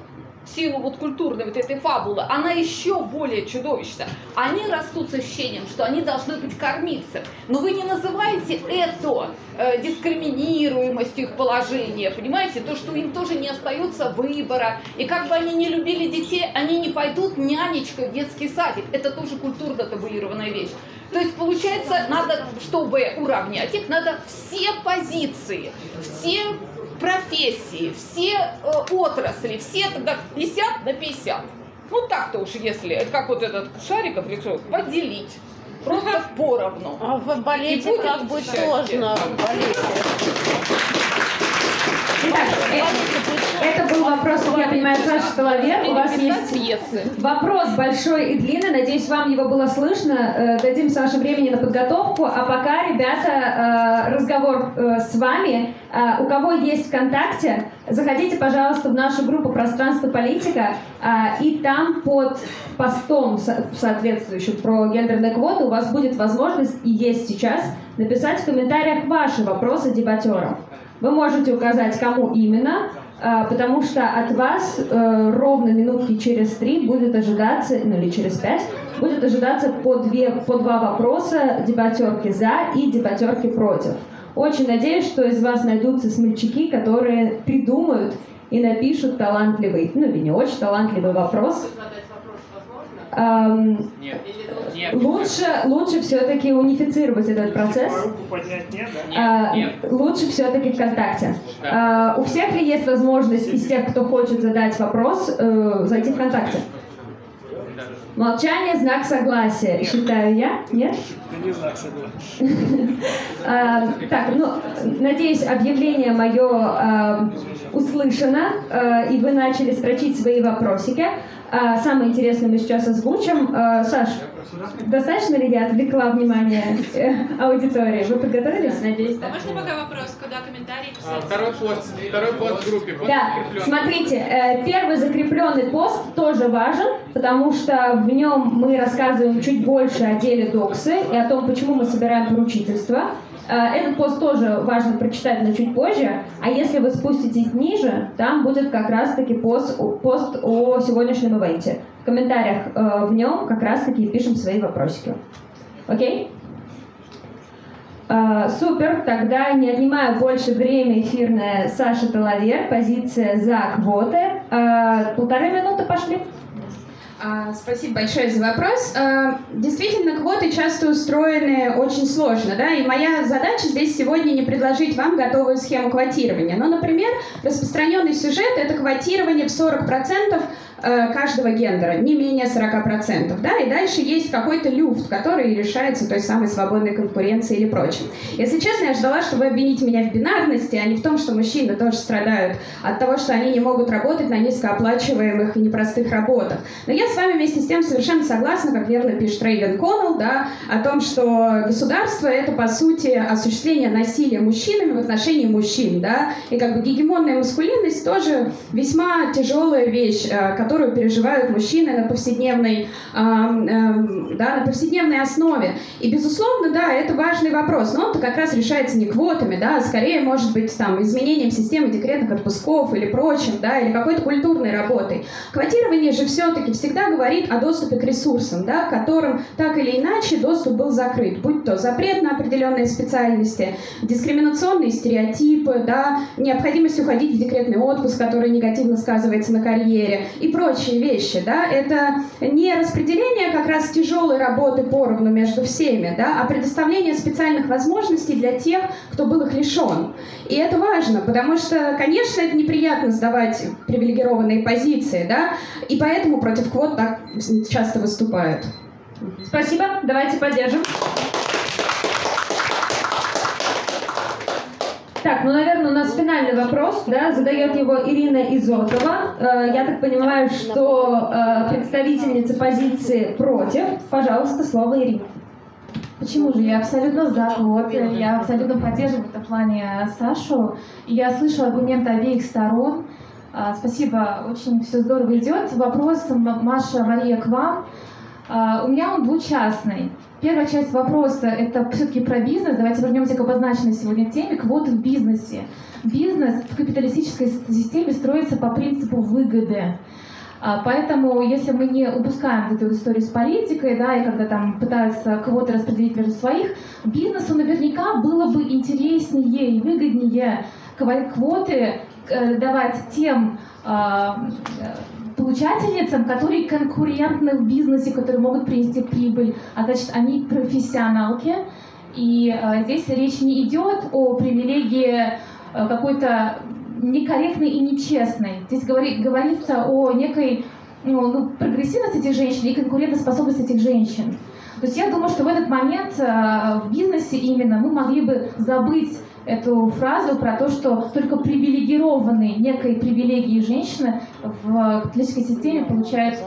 силу вот культурной вот этой фабулы, она еще более чудовищна. Они растут с ощущением, что они должны быть кормильцем. Но вы не называете это э, дискриминируемостью их положения, понимаете? То, что им тоже не остается выбора. И как бы они не любили детей, они не пойдут нянечкой в детский садик. Это тоже культурно табуированная вещь. То есть, получается, надо, чтобы уравнять их, надо все позиции, все профессии, все э, отрасли, все тогда 50 на 50. Ну так-то уж, если, как вот этот Шариков решил, поделить. Просто (laughs) поровну. А в балете будет как бы счастье. сложно. В балете. Итак, э, это был вопрос, я понимаю, Саша Соловер. У вас есть пьесы. вопрос большой и длинный. Надеюсь, вам его было слышно. Э, Дадим Саше времени на подготовку. А пока, ребята, э, разговор э, с вами. У кого есть ВКонтакте, заходите, пожалуйста, в нашу группу «Пространство политика», и там под постом со- соответствующим про гендерные квоты у вас будет возможность, и есть сейчас, написать в комментариях ваши вопросы дебатерам. Вы можете указать, кому именно, потому что от вас э, ровно минутки через три будет ожидаться, ну или через пять, будет ожидаться по, две, по два вопроса дебатерки за и дебатерки против. Очень надеюсь, что из вас найдутся смельчаки, которые придумают и напишут талантливый, ну или не очень талантливый вопрос. Ам, Нет. Нет. лучше, лучше все-таки унифицировать этот процесс. Руку поднять нет, да? А, лучше все-таки ВКонтакте. А, у всех ли есть возможность из тех, кто хочет задать вопрос, э, зайти ВКонтакте? Молчание – знак согласия, считаю я. Нет? Это не знак согласия. (laughs) А, так, ну, надеюсь, объявление мое а, услышано, а, и вы начали строчить свои вопросики. Самое интересное мы сейчас озвучим. Саш, достаточно ли я отвлекла внимание э, аудитории? Вы подготовились? Надеюсь, да. Можно пока вопрос, куда комментарии А, писать? Второй пост, второй пост в группе. пост Да, смотрите, э, первый закрепленный пост тоже важен, потому что в нем мы рассказываем чуть больше о деле Доксы и о том, почему мы собираем поручительство. Э, Этот пост тоже важно прочитать, но чуть позже. А если вы спуститесь ниже, там будет как раз-таки пост, пост о сегодняшнем ивенте. В комментариях э, в нем как раз-таки пишем свои вопросики. Окей? А, супер, тогда не отнимаю больше время эфирное. Саша Талавер, позиция за квоты. Полторы минуты пошли. А, Спасибо большое за вопрос. А, Действительно, квоты часто устроены очень сложно, да, и моя задача здесь сегодня не предложить вам готовую схему квотирования. Но, например, распространенный сюжет — это квотирование в 40% э, каждого гендера, не менее 40%, да, и дальше есть какой-то люфт, который решается той самой свободной конкуренцией или прочим. Если честно, я ждала, что вы обвините меня в бинарности, а не в том, что мужчины тоже страдают от того, что они не могут работать на низкооплачиваемых и непростых работах. Но я с вами вместе с тем совершенно согласна, как верно пишет Рейвен Коннелл, да, о том, что государство — это, по сути, осуществление насилия мужчинами в отношении мужчин, да, и как бы гегемонная маскулинность тоже весьма тяжелая вещь, э, которую переживают мужчины на повседневной, ам, эм, да, на повседневной основе. И, безусловно, да, это важный вопрос, но он-то как раз решается не квотами, да, а скорее, может быть, там, изменением системы декретных отпусков или прочим, да, или какой-то культурной работой. Квотирование же все-таки всегда говорит о доступе к ресурсам, да, которым так или иначе доступ был закрыт, будь то запрет на определенные специальности, дискриминационные стереотипы, да, необходимость уходить в декретный отпуск, который негативно сказывается на карьере и прочие вещи, да, это не распределение как раз тяжелой работы поровну между всеми, да, а предоставление специальных возможностей для тех, кто был их лишен. И это важно, потому что, конечно, это неприятно сдавать привилегированные позиции, да, и поэтому против квот так часто выступают. Спасибо, давайте поддержим. Так, ну, наверное, у нас финальный вопрос, да, задает его Ирина Изотова. Э, я так понимаю, что э, представительница позиции против. Пожалуйста, слово Ирине. Почему же? Я абсолютно за вот, я абсолютно поддерживаю в этом плане Сашу. Я слышу аргументы обеих сторон. А, спасибо, очень все здорово идет. Вопрос, Маша, Мария, к вам. А, у меня он двучастный. Первая часть вопроса – это все-таки про бизнес. Давайте вернемся к обозначенной сегодня теме – квоты в бизнесе. Бизнес в капиталистической системе строится по принципу выгоды. А, поэтому, если мы не упускаем эту историю с политикой, да, и когда там пытаются квоты распределить между своих, бизнесу наверняка было бы интереснее и выгоднее квоты э, давать тем а, получательницам, которые конкурентны в бизнесе, которые могут принести прибыль, а значит, они профессионалки. И э, здесь речь не идет о привилегии э, какой-то некорректной и нечестной. Здесь говори, говорится о некой ну, ну, прогрессивности этих женщин и конкурентоспособности этих женщин. То есть я думаю, что в этот момент э, в бизнесе именно мы могли бы забыть эту фразу про то, что только привилегированные некой привилегии женщины в капиталистической системе получают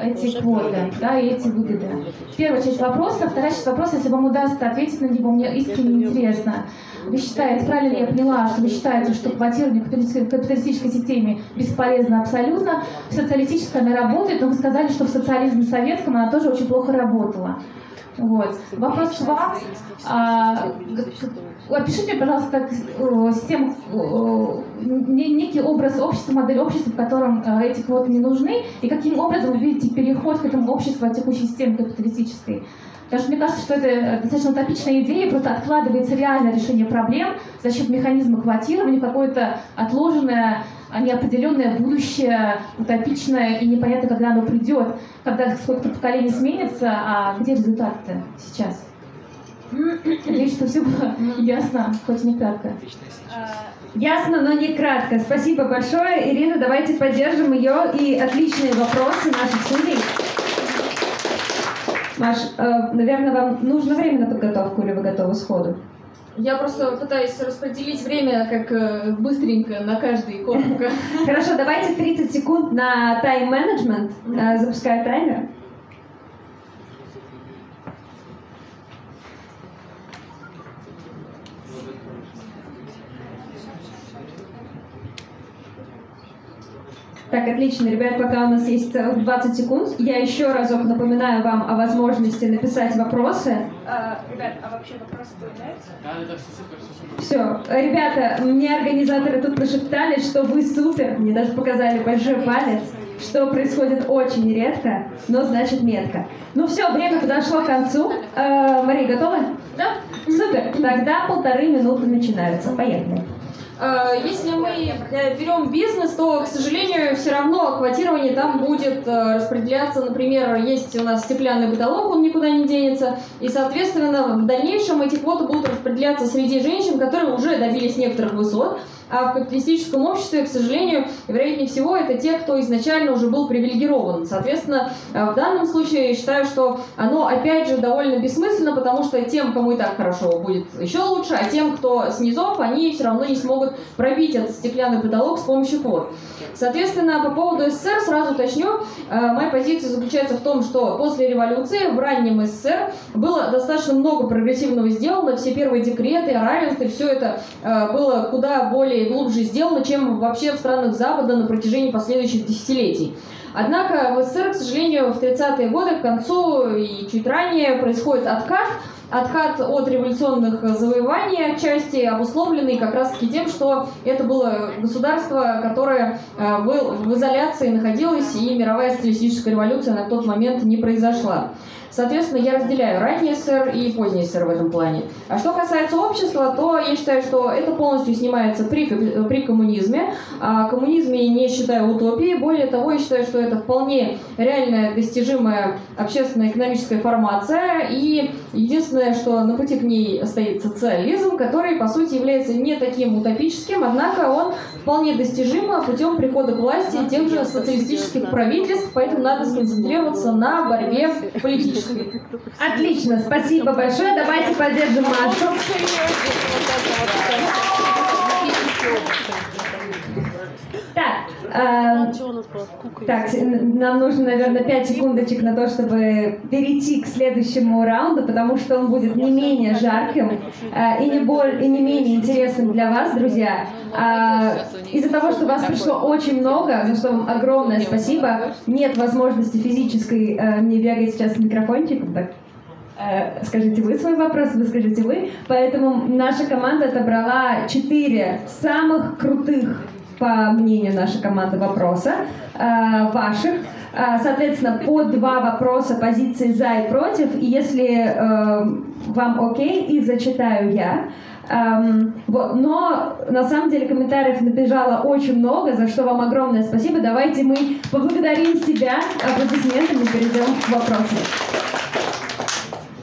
эти квоты, да, и эти выгоды. Первая часть вопроса. Вторая часть вопроса, если вам удастся ответить на него, мне искренне интересно. Вы считаете, правильно ли я поняла, что вы считаете, что квотирование в капиталистической системе бесполезно абсолютно, в социалистической она работает, но вы сказали, что в социализме советском она тоже очень плохо работала. Вот. Вопрос к вам. А, опишите, пожалуйста, э, систему, э, некий образ общества, модель общества, в котором э, эти квоты не нужны, и каким образом вы видите переход к этому обществу от текущей системы капиталистической. Потому что мне кажется, что это достаточно утопичная идея, просто откладывается реальное решение проблем за счет механизма квотирования, какое-то отложенное а неопределенное будущее, утопичное и непонятно, когда оно придет, когда сколько-то поколений сменится, а где результаты сейчас? Надеюсь, что все было ясно, хоть не кратко. Ясно, но не кратко. Спасибо большое. Ирина, давайте поддержим ее и отличные вопросы наших судей. Маш, э, наверное, вам нужно время на подготовку или вы готовы сходу? Я просто пытаюсь распределить время как э, быстренько на каждый коротко. Хорошо, давайте 30 секунд на тайм-менеджмент. Э, запускаю таймер. Так, отлично, ребят, пока у нас есть 20 секунд, я еще разок напоминаю вам о возможности написать вопросы. А, ребят, а вообще вопросы появляются? Да, это все супер, все супер. Все, ребята, мне организаторы тут прошептали, что вы супер, мне даже показали большой палец, что происходит очень редко, но значит метко. Ну все, время подошло к концу. Э, Мария, готова? Да. Супер, тогда полторы минуты начинаются. Поехали. Э, если мы э, берем бизнес, то, к сожалению, все равно квотирование там будет э, распределяться, например, есть у нас стеклянный потолок, он никуда не денется, и, соответственно, в дальнейшем эти квоты будут распределяться среди женщин, которые уже добились некоторых высот, а в капиталистическом обществе, к сожалению, вероятнее всего, это те, кто изначально уже был привилегирован. Соответственно, в данном случае я считаю, что оно, опять же, довольно бессмысленно, потому что тем, кому и так хорошо, будет еще лучше, а тем, кто снизов, они все равно не смогут пробить этот стеклянный потолок с помощью квот. Соответственно, по поводу СССР сразу уточню. Э, моя позиция заключается в том, что после революции в раннем СССР было достаточно много прогрессивного сделано. Все первые декреты о равенстве, все это э, было куда более глубже сделано, чем вообще в странах Запада на протяжении последующих десятилетий. Однако в СССР, к сожалению, в 30-е годы к концу и чуть ранее происходит откат – откат от революционных завоеваний отчасти обусловленный как раз-таки тем, что это было государство, которое э, в изоляции находилось, и мировая социалистическая революция на тот момент не произошла. Соответственно, я разделяю ранний СССР и поздний СССР в этом плане. А что касается общества, то я считаю, что это полностью снимается при, при коммунизме. А коммунизме не считаю утопией. Более того, я считаю, что это вполне реальная, достижимая общественная экономическая формация. И единственное, что на пути к ней стоит социализм, который, по сути, является не таким утопическим, однако он вполне достижим путем прихода к власти тех же социалистических правительств, поэтому надо сконцентрироваться на борьбе политической технический. Отлично, спасибо большое. Давайте поддержим Машу. Так, э, так, нам нужно, наверное, 5 секундочек на то, чтобы перейти к следующему раунду, потому что он будет не менее жарким э, и, не боль, и не менее интересным для вас, друзья. Э, из-за того, что вас пришло очень много, за что вам огромное спасибо, нет возможности физической э, мне бегать сейчас с микрофончиком, так. Э, скажите вы свой вопрос, вы скажите вы. Поэтому наша команда отобрала четыре самых крутых по мнению нашей команды, вопроса э, ваших. Э, соответственно, по два вопроса позиции за и против. И если э, вам окей, их зачитаю я. Эм, вот, но на самом деле комментариев набежало очень много, за что вам огромное спасибо. Давайте мы поблагодарим себя аплодисментами и перейдем к вопросам.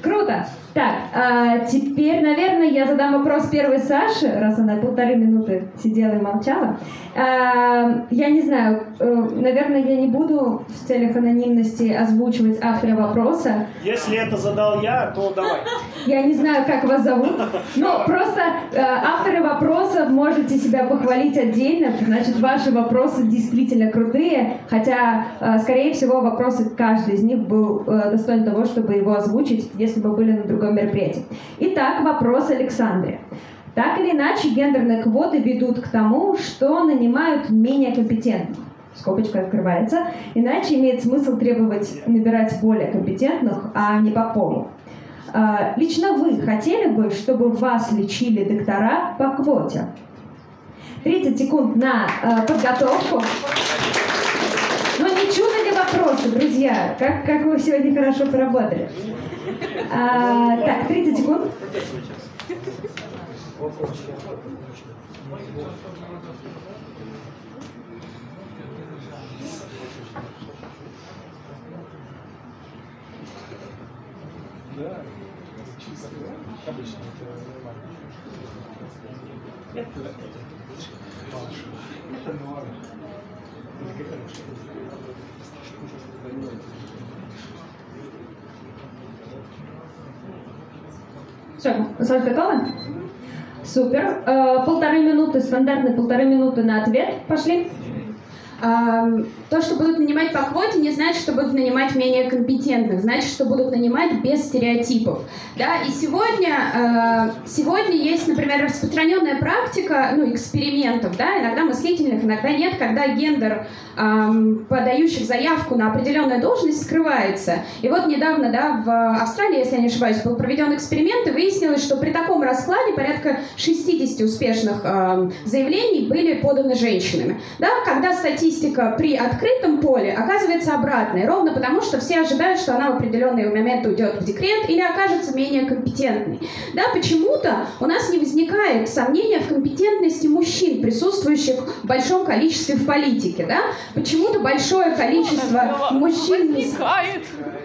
Круто! Так, а теперь, наверное, я задам вопрос первой Саше, раз она полторы минуты сидела и молчала. А, я не знаю, э, наверное, я не буду в целях анонимности озвучивать автора вопроса. Если это задал я, то давай. (laughs) Я не знаю, как вас зовут, (laughs) но просто э, авторы вопросов можете себя похвалить отдельно, значит, ваши вопросы действительно крутые, хотя, э, скорее всего, вопросы каждый из них был достоин того, чтобы его озвучить, если бы были на другом другом мероприятии. Итак, вопрос Александре. Так или иначе, гендерные квоты ведут к тому, что нанимают менее компетентных. Скобочка открывается. Иначе имеет смысл требовать набирать более компетентных, а не по полу. А, лично вы хотели бы, чтобы вас лечили доктора по квоте? 30 секунд на э, подготовку. Вопросы, друзья? Как, как вы сегодня хорошо поработали? А, так, 30 секунд. Да, чисто, это нормально. Это норма. Все, Саша, готова? Супер. Э, полторы минуты, стандартные полторы минуты на ответ. Пошли. То, что будут нанимать по квоте, не значит, что будут нанимать менее компетентных, значит, что будут нанимать без стереотипов. Да? И сегодня, сегодня есть, например, распространенная практика ну, экспериментов, да? иногда мыслительных, иногда нет, когда гендер подающих заявку на определенную должность скрывается. И вот недавно да, в Австралии, если я не ошибаюсь, был проведен эксперимент, и выяснилось, что при таком раскладе порядка 60 успешных заявлений были поданы женщинами. Да? Когда статистика статистика при открытом поле оказывается обратной, ровно потому, что все ожидают, что она в определенный момент уйдет в декрет или окажется менее компетентной. Да, почему-то у нас не возникает сомнения в компетентности мужчин, присутствующих в большом количестве в политике. Да? Почему-то большое количество мужчин... Возникает.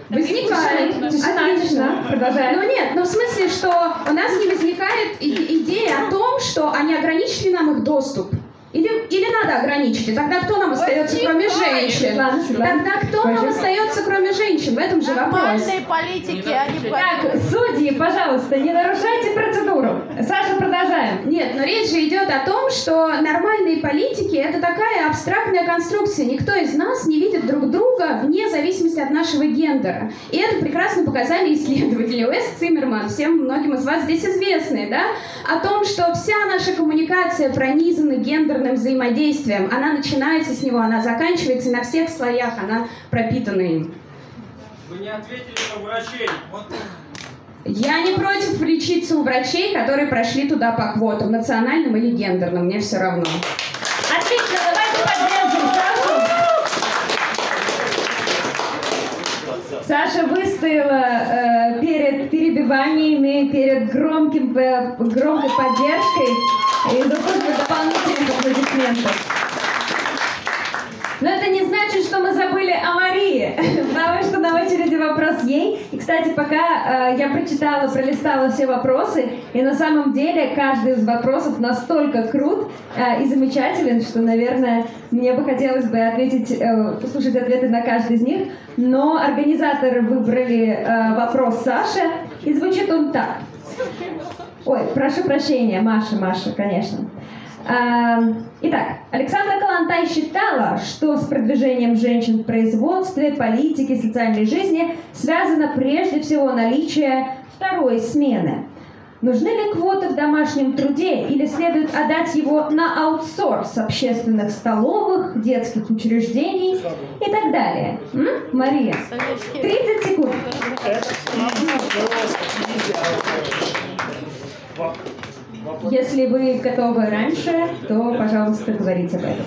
Возникает. Отлично. Продолжаем. Но нет, но в смысле, что у нас не возникает идея о том, что они ограничили нам их доступ. Или, или надо ограничить? И тогда кто нам остается, кроме женщин? Тогда кто нам остается, кроме женщин? В этом же вопрос. Нормальные политики, а не Так, судьи, пожалуйста, не нарушайте процедуру. Саша, продолжаем. Нет, но речь же идет о том, что нормальные политики — это такая абстрактная конструкция. Никто из нас не видит друг друга вне зависимости от нашего гендера. И это прекрасно показали исследователи. Уэс Циммерман, всем многим из вас здесь известные, да? О том, что вся наша коммуникация пронизана гендером гендерным взаимодействием. Она начинается с него, она заканчивается на всех слоях, она пропитана им. Вы не ответили на врачей. Вот. Я не против лечиться у врачей, которые прошли туда по квотам, национальным или гендерным, мне все равно. Отлично, давайте поддержим Сашу. Саша выстояла э, перед перебиваниями, перед громким, э, громкой поддержкой и заслуживает дополнительных аплодисментов. Но это не значит, что мы забыли о Марии, (laughs) потому что на очереди вопрос ей. И, кстати, пока э, я прочитала, пролистала все вопросы, и на самом деле каждый из вопросов настолько крут э, и замечателен, что, наверное, мне бы хотелось бы ответить, э, послушать ответы на каждый из них. Но организаторы выбрали э, вопрос Саши, и звучит он так. Ой, прошу прощения, Маша, Маша, конечно. Итак, Александра Калантай считала, что с продвижением женщин в производстве, политике, социальной жизни связано прежде всего наличие второй смены. Нужны ли квоты в домашнем труде или следует отдать его на аутсорс общественных столовых, детских учреждений и так далее? М? Мария, 30 секунд. Если вы готовы раньше, то, пожалуйста, говорите об этом.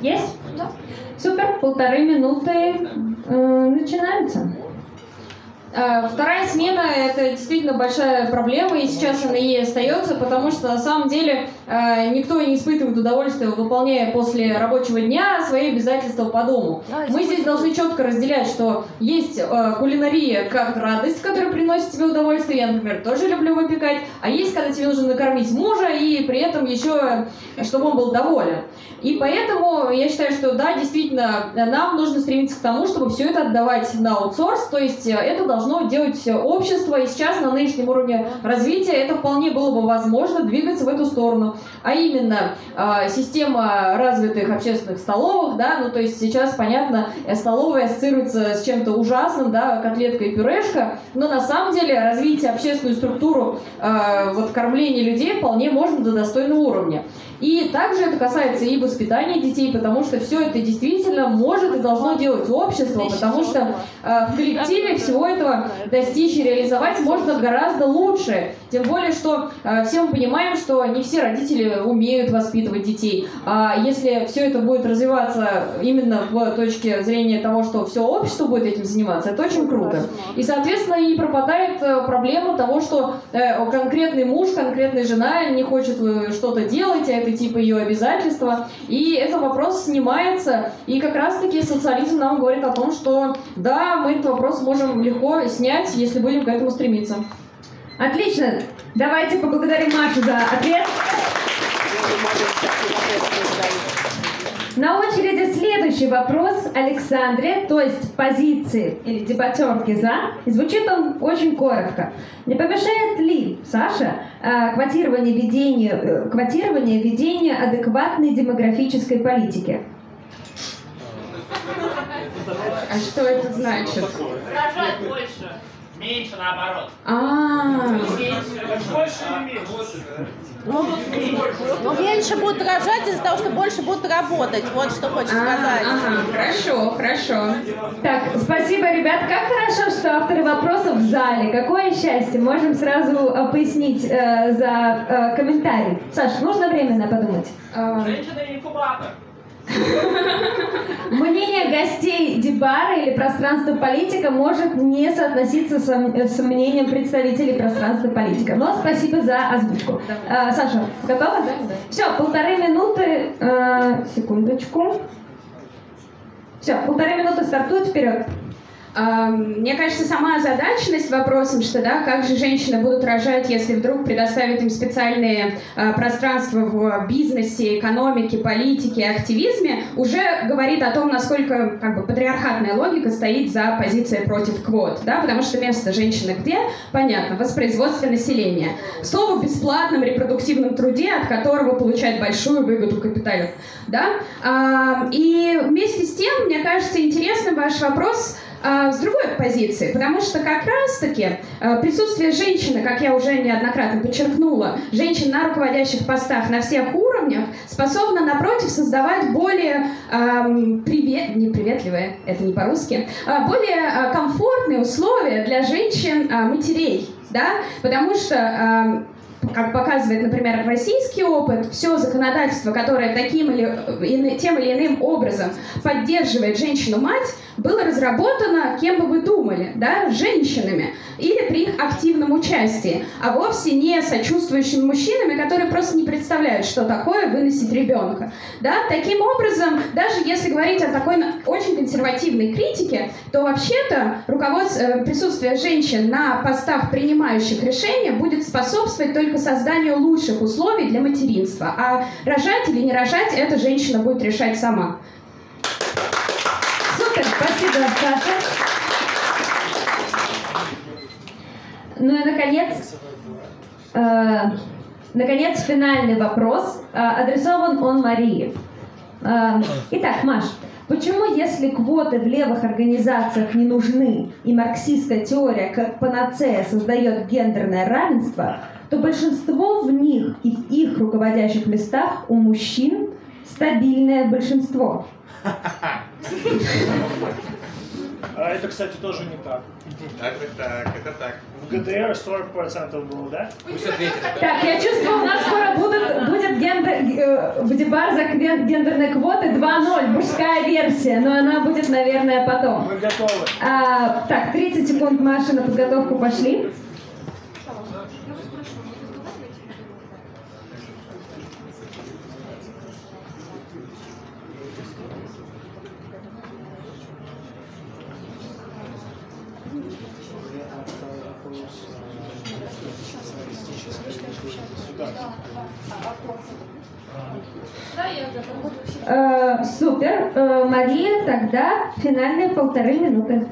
Есть? Супер, полторы минуты э, начинается. Э, вторая смена – это действительно большая проблема, и сейчас она и остается, потому что на самом деле э, никто не испытывает удовольствия, выполняя после рабочего дня свои обязательства по дому. Мы здесь должны четко разделять, что есть э, кулинария как радость, которая приносит тебе удовольствие, я, например, тоже люблю выпекать, а есть, когда тебе нужно накормить мужа, и при этом еще, чтобы он был доволен. И поэтому я считаю, что да, действительно, нам нужно стремиться к тому, чтобы все это отдавать на аутсорс, то есть это должно должно делать общество, и сейчас на нынешнем уровне развития это вполне было бы возможно двигаться в эту сторону. А именно э, система развитых общественных столовых, да, ну то есть сейчас, понятно, столовая ассоциируется с чем-то ужасным, да, котлетка и пюрешка, но на самом деле развитие общественную структуру э, вот кормления людей вполне можно до достойного уровня. И также это касается и воспитания детей, потому что все это действительно может и должно делать общество, потому что э, в коллективе всего этого достичь и реализовать можно гораздо лучше. Тем более, что э, все мы понимаем, что не все родители умеют воспитывать детей. А если все это будет развиваться именно в точке зрения того, что все общество будет этим заниматься, это очень круто. И, соответственно, и пропадает э, проблема того, что конкретный муж, конкретная жена не хочет что-то делать, а это типа ее обязательства. И этот вопрос снимается. И как раз-таки социализм нам говорит о том, что да, мы этот вопрос можем легко снять, если будем к этому стремиться. Отлично. Давайте поблагодарим Машу за ответ. На очереди следующий вопрос Александре, то есть позиции или дебатерки за. И звучит он очень коротко. Не помешает ли, Саша, э, квотирование ведения, э, квотирование ведения адекватной демографической политики? А что это значит? Рожать больше. Меньше наоборот. А, Больше или меньше? Ну, ну, меньше будут рожать из-за того, что больше будут работать. Вот что хочешь сказать. ага, хорошо, хорошо. Так, спасибо, ребят. Как хорошо, что авторы вопросов в зале. Какое счастье. Можем сразу э, пояснить э, за э, комментарий. Саш, нужно время на подумать? А, Женщина инкубатор. Мнение гостей Дебара или пространства политика может не соотноситься с, с мнением представителей пространства политика. Но спасибо за озвучку. А, Саша, готова? Да, да. Все, полторы минуты. А, секундочку. Все, полторы минуты стартует вперед. Мне кажется, сама озадаченность вопросом, что да, как же женщины будут рожать, если вдруг предоставят им специальные э, пространства в бизнесе, экономике, политике, активизме, уже говорит о том, насколько как бы патриархатная логика стоит за позицией против квот, да, потому что место женщины где? Понятно, воспроизводство населения. Слово бесплатном репродуктивном труде, от которого получает большую выгоду капиталю, да. И вместе с тем, мне кажется, интересным ваш вопрос а, с другой позиции, потому что как раз-таки а, присутствие женщины, как я уже неоднократно подчеркнула, женщин на руководящих постах на всех уровнях способна, напротив, создавать более эм, привет, не приветливые, это не по-русски, а более а, комфортные условия для женщин-матерей, да, потому что как показывает, например, российский опыт, все законодательство, которое таким или тем или иным образом поддерживает женщину-мать, было разработано, кем бы вы думали, да, женщинами или при их активном участии, а вовсе не сочувствующими мужчинами, которые просто не представляют, что такое выносить ребенка. Да? Таким образом, даже если говорить о такой очень консервативной критике, то вообще-то руководство, э, присутствие женщин на постах, принимающих решения, будет способствовать только созданию лучших условий для материнства. А рожать или не рожать, эта женщина будет решать сама. Супер, спасибо, Саша. Ну и, наконец, э, наконец, финальный вопрос. Э, адресован он Марии. Э, итак, Маш, почему, если квоты в левых организациях не нужны, и марксистская теория как панацея создает гендерное равенство, то большинство в них и в их руководящих местах у мужчин стабильное большинство? А это, кстати, тоже не так. Так, так, так, это так. В ГДР 40% было, да? Пусть ответит. Так, я чувствую, у нас скоро будут, будет гендер, э, дебар за гендерные квоты 2.0, мужская версия, но она будет, наверное, потом. Мы готовы. А, так, 30 секунд, Маша, на подготовку пошли. Э, супер. Э, Мария, тогда финальные полторы минуты.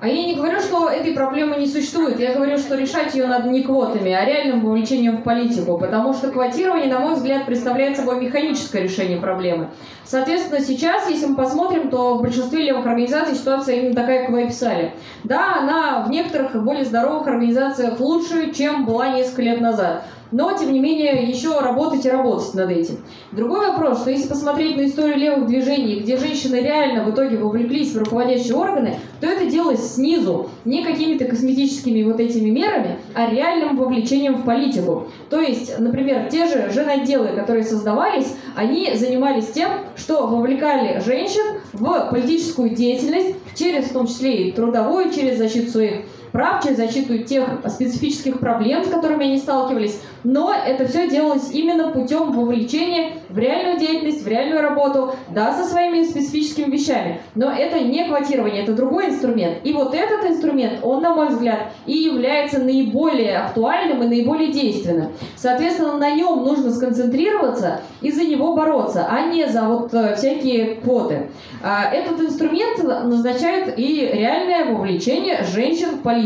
А я не говорю, что этой проблемы не существует. Я говорю, что решать ее надо не квотами, а реальным вовлечением в политику. Потому что квотирование, на мой взгляд, представляет собой механическое решение проблемы. Соответственно, сейчас, если мы посмотрим, то в большинстве левых организаций ситуация именно такая, как вы описали. Да, она в некоторых более здоровых организациях лучше, чем была несколько лет назад но, тем не менее, еще работать и работать над этим. Другой вопрос, что если посмотреть на историю левых движений, где женщины реально в итоге вовлеклись в руководящие органы, то это делалось снизу, не какими-то косметическими вот этими мерами, а реальным вовлечением в политику. То есть, например, те же женотделы, которые создавались, они занимались тем, что вовлекали женщин в политическую деятельность через, в том числе и трудовую, через защиту своих прав, через защиту тех специфических проблем, с которыми они сталкивались, но это все делалось именно путем вовлечения в реальную деятельность, в реальную работу, да, со своими специфическими вещами. Но это не квотирование, это другой инструмент. И вот этот инструмент, он, на мой взгляд, и является наиболее актуальным и наиболее действенным. Соответственно, на нем нужно сконцентрироваться и за него бороться, а не за вот э, всякие квоты. А, этот инструмент назначает и реальное вовлечение женщин в политику.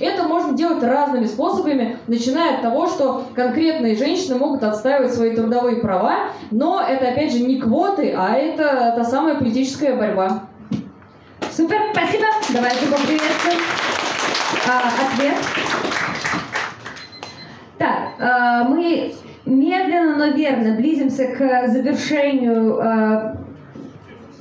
Это можно делать разными способами, начиная от того, что конкретные женщины могут отстаивать свои трудовые права, но это, опять же, не квоты, а это та самая политическая борьба. Супер, спасибо. Давайте поприветствуем. А, ответ. Так, а, мы медленно, но верно близимся к завершению а,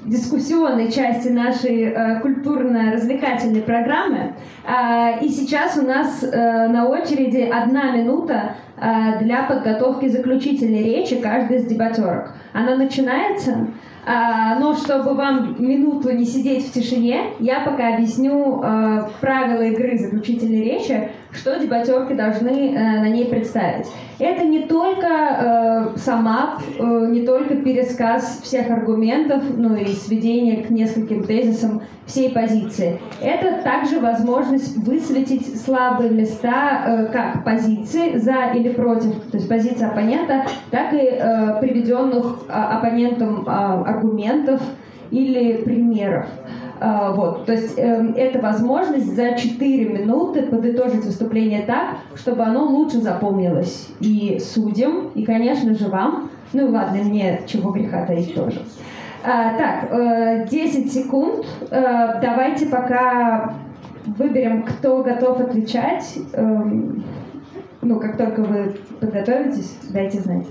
дискуссионной части нашей э, культурно-развлекательной программы. Э, и сейчас у нас э, на очереди одна минута э, для подготовки заключительной речи каждой из дебатерок. Она начинается а, но чтобы вам минуту не сидеть в тишине, я пока объясню э, правила игры заключительной речи, что дебатерки должны э, на ней представить. Это не только э, сама, не только пересказ всех аргументов, ну и сведение к нескольким тезисам всей позиции. Это также возможность высветить слабые места как позиции за или против, то есть позиции оппонента, так и приведенных а, оппонентом аргументов аргументов или примеров. А, вот, то есть э, это возможность за 4 минуты подытожить выступление так, чтобы оно лучше запомнилось и судьям, и, конечно же, вам. Ну и ладно, мне чего греха таить тоже. А, так, э, 10 секунд. Э, давайте пока выберем, кто готов отвечать. Э, ну, как только вы подготовитесь, дайте знать.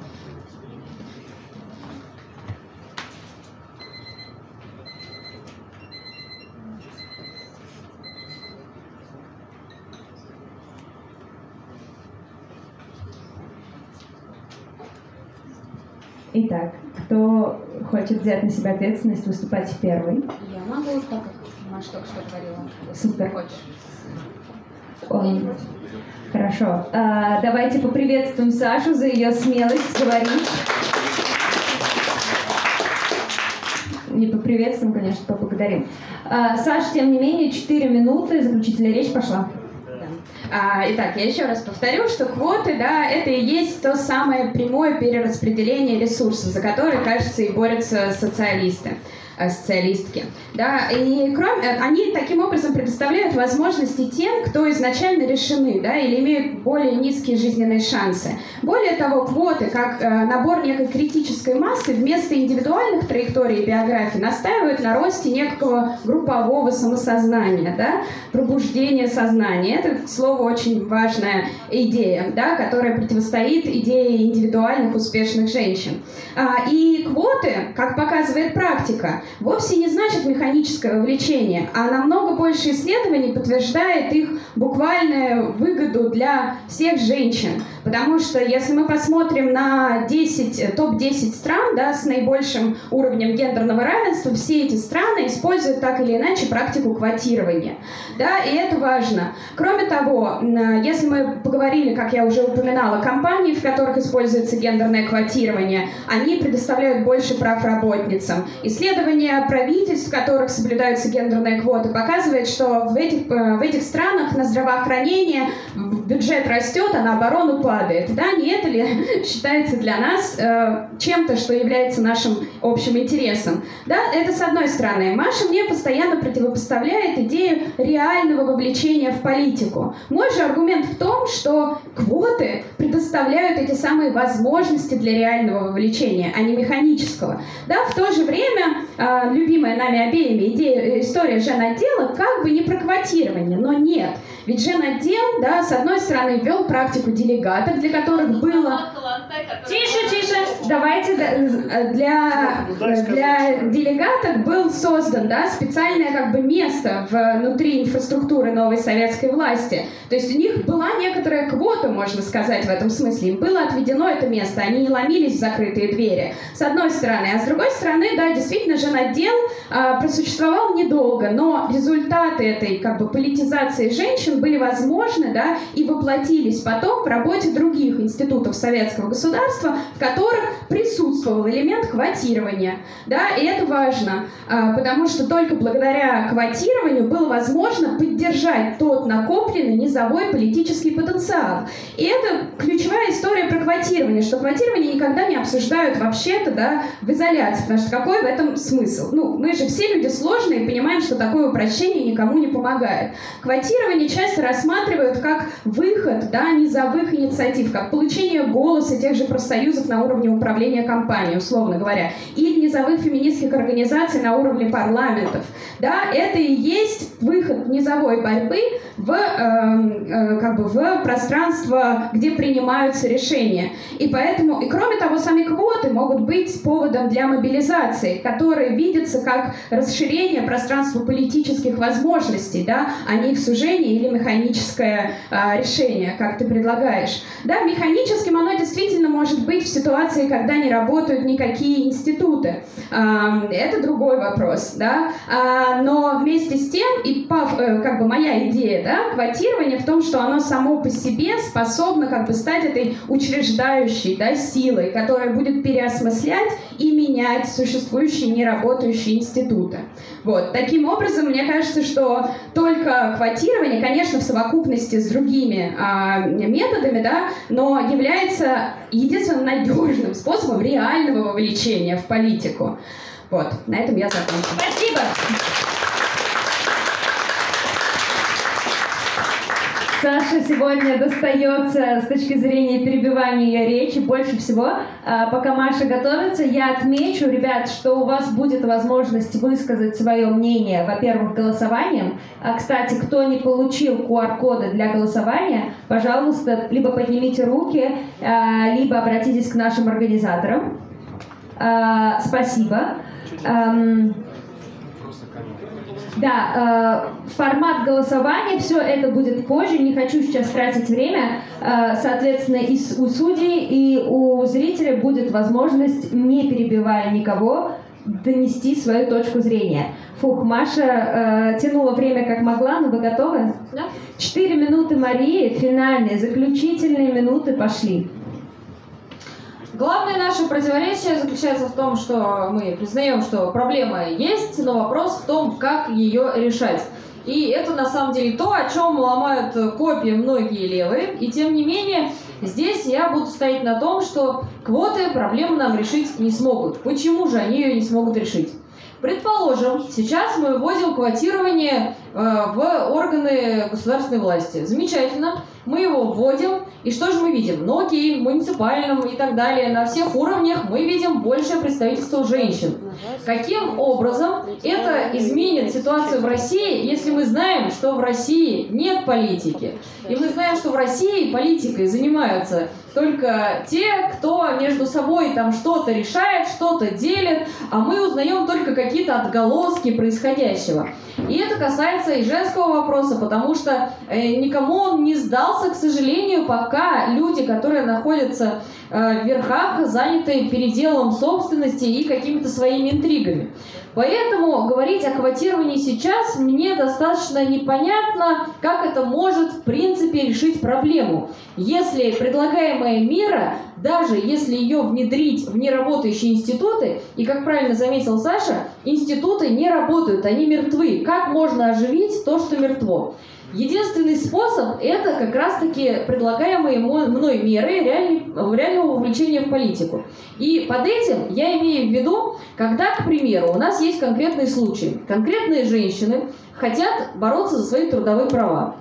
Итак, кто хочет взять на себя ответственность выступать первый? Я могу, так как Маша только что говорила. Супер. Хочешь? Он... Хорошо. А, давайте поприветствуем Сашу за ее смелость говорить. Не поприветствуем, конечно, поблагодарим. А, Саш, тем не менее, 4 минуты, заключительная речь пошла. А, итак, я еще раз повторю, что квоты, да, это и есть то самое прямое перераспределение ресурсов, за которое, кажется, и борются социалисты социалистки. Да, и кроме, э, они таким образом предоставляют возможности тем, кто изначально решены, да, или имеют более низкие жизненные шансы. Более того, квоты, как э, набор некой критической массы, вместо индивидуальных траекторий и биографий настаивают на росте некого группового самосознания, да, пробуждения сознания. Это, к слову, очень важная идея, да, которая противостоит идее индивидуальных успешных женщин. А, и квоты, как показывает практика, вовсе не значит механическое вовлечение, а намного больше исследований подтверждает их буквальную выгоду для всех женщин. Потому что если мы посмотрим на 10, топ-10 стран да, с наибольшим уровнем гендерного равенства, все эти страны используют так или иначе практику квотирования. Да, и это важно. Кроме того, если мы поговорили, как я уже упоминала, компании, в которых используется гендерное квотирование, они предоставляют больше прав работницам. Исследования правительств, в которых соблюдаются гендерные квоты, показывают, что в этих, э, в этих странах на здравоохранение бюджет растет, а на оборону падает. Да, не это ли (laughs) считается для нас э, чем-то, что является нашим общим интересом? Да, это с одной стороны. Маша мне постоянно противопоставляет идею реального вовлечения в политику. Мой же аргумент в том, что квоты предоставляют эти самые возможности для реального вовлечения, а не механического. Да, в то же время э, любимая нами обеими идея, история женотдела как бы не про квотирование, но нет. Ведь женотдел, да, с одной стороны, ввел практику делегатов, для которых было... Тише, тише! Давайте для, для делегатов был создан да, специальное как бы место внутри инфраструктуры новой советской власти. То есть у них была некоторая квота, можно сказать, в этом смысле. Им было отведено это место, они не ломились в закрытые двери. С одной стороны. А с другой стороны, да, действительно, женотдел а, просуществовал недолго, но результаты этой как бы политизации женщин были возможны, да, и воплотились потом в работе других институтов советского государства, в которых присутствовал элемент квотирования, да, и это важно, а, потому что только благодаря квотированию было возможно поддержать тот накопленный низовой политический потенциал. И это ключевая история про квотирование, что квотирование никогда не обсуждают вообще-то, да, в изоляции, потому что какой в этом смысл? Ну, мы же все люди сложные и понимаем, что такое упрощение никому не помогает. Квотирование часто рассматривают как выход, да, низовых инициатив, как получение голоса тех же профсоюзов на уровне управления компанией, условно говоря, или низовых феминистских организаций на уровне парламентов. Да, это и есть выход низовой борьбы в, э, э, как бы в пространство, где принимаются решения. И поэтому, и кроме того, сами квоты могут быть поводом для мобилизации, видятся как расширение пространства политических возможностей, да, а не их сужение или механическое э, решение, как ты предлагаешь. Да, механическим оно действительно может быть в ситуации, когда не работают никакие институты. Э, это другой вопрос, да. А, но вместе с тем, и э, как бы моя идея, да, квотирование в том, что оно само по себе способно как бы стать этой учреждающей, да, силой, которая будет переосмыслять и менять существующие неработающие институты. Вот. Таким образом, мне кажется, что только квотирование, конечно, в совокупности с другими а, методами, да, но является единственным надежным способом реального вовлечения в политику. Вот, на этом я закончу. Спасибо! Саша сегодня достается с точки зрения перебивания речи больше всего. А, пока Маша готовится, я отмечу, ребят, что у вас будет возможность высказать свое мнение, во-первых, голосованием. А, кстати, кто не получил QR-коды для голосования, пожалуйста, либо поднимите руки, а, либо обратитесь к нашим организаторам. А, спасибо. Да, э, формат голосования, все это будет позже, не хочу сейчас тратить время. Э, соответственно, и у судей, и у зрителя будет возможность, не перебивая никого, донести свою точку зрения. Фух, Маша э, тянула время как могла, но вы готовы? Да. Четыре минуты Марии, финальные, заключительные минуты пошли. Главное наше противоречие заключается в том, что мы признаем, что проблема есть, но вопрос в том, как ее решать. И это на самом деле то, о чем ломают копии многие левые. И тем не менее, здесь я буду стоять на том, что квоты проблему нам решить не смогут. Почему же они ее не смогут решить? Предположим, сейчас мы вводим квотирование э, в органы государственной власти. Замечательно. Мы его вводим, и что же мы видим? Ну окей, муниципальном и так далее, на всех уровнях мы видим большее представительство женщин. Каким образом это изменит ситуацию в России, если мы знаем, что в России нет политики? И мы знаем, что в России политикой занимаются только те, кто между собой там что-то решает, что-то делит, а мы узнаем только какие-то отголоски происходящего. И это касается и женского вопроса, потому что э, никому он не сдался, к сожалению, пока люди, которые находятся э, в верхах, заняты переделом собственности и какими-то своими интригами. Поэтому говорить о квотировании сейчас мне достаточно непонятно, как это может в принципе решить проблему. Если предлагаемая мера, даже если ее внедрить в неработающие институты, и как правильно заметил Саша, институты не работают, они мертвы. Как можно оживить то, что мертво? Единственный способ – это как раз-таки предлагаемые мной меры реального вовлечения в политику. И под этим я имею в виду, когда, к примеру, у нас есть конкретные случаи. Конкретные женщины хотят бороться за свои трудовые права.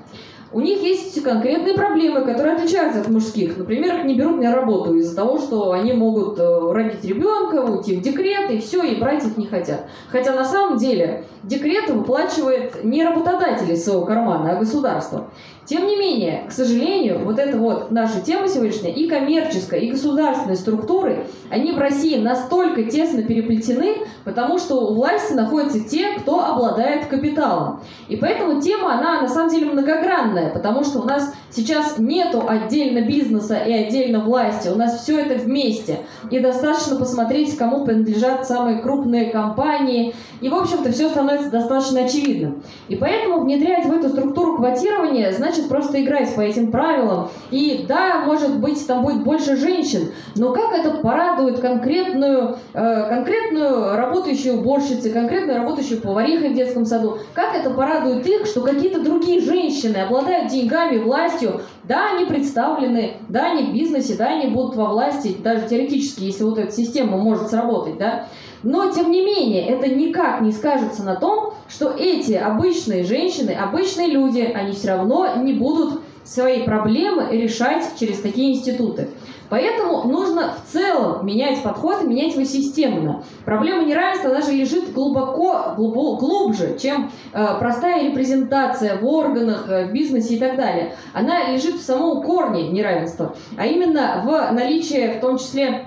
У них есть конкретные проблемы, которые отличаются от мужских. Например, их не берут на работу из-за того, что они могут э, родить ребенка, уйти в декрет, и все, и брать их не хотят. Хотя на самом деле декрет выплачивает не работодатель из своего кармана, а государство. Тем не менее, к сожалению, вот эта вот наша тема сегодняшняя, и коммерческая, и государственные структуры, они в России настолько тесно переплетены, потому что у власти находятся те, кто обладает капиталом. И поэтому тема, она на самом деле многогранная, потому что у нас сейчас нету отдельно бизнеса и отдельно власти, у нас все это вместе. И достаточно посмотреть, кому принадлежат самые крупные компании, и, в общем-то, все становится достаточно очевидным. И поэтому внедрять в эту структуру квотирования значит просто играть по этим правилам. И да, может быть, там будет больше женщин, но как это порадует конкретную, э, конкретную работающую уборщицу, конкретную работающую поварихой в детском саду, как это порадует их, что какие-то другие женщины обладают деньгами, властью, да, они представлены, да, они в бизнесе, да, они будут во власти, даже теоретически, если вот эта система может сработать, да, но, тем не менее, это никак не скажется на том, что эти обычные женщины, обычные люди, они все равно не будут свои проблемы решать через такие институты. Поэтому нужно в целом менять подход менять его системно. Проблема неравенства даже лежит глубоко, глубо- глубже, чем э, простая репрезентация в органах, э, в бизнесе и так далее. Она лежит в самом корне неравенства, а именно в наличии в том числе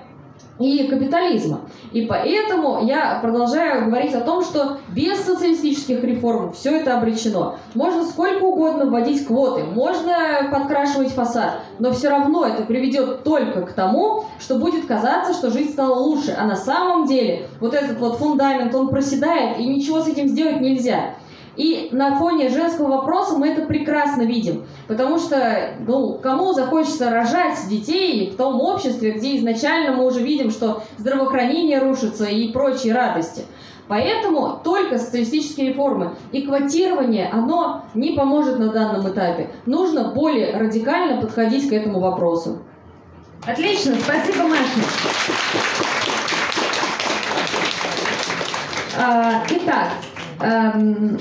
и капитализма. И поэтому я продолжаю говорить о том, что без социалистических реформ все это обречено. Можно сколько угодно вводить квоты, можно подкрашивать фасад, но все равно это приведет только к тому, что будет казаться, что жизнь стала лучше. А на самом деле вот этот вот фундамент, он проседает, и ничего с этим сделать нельзя. И на фоне женского вопроса мы это прекрасно видим. Потому что, ну, кому захочется рожать детей в том обществе, где изначально мы уже видим, что здравоохранение рушится и прочие радости. Поэтому только социалистические реформы и квотирование, оно не поможет на данном этапе. Нужно более радикально подходить к этому вопросу. Отлично, спасибо, Маша. А, Итак, эм,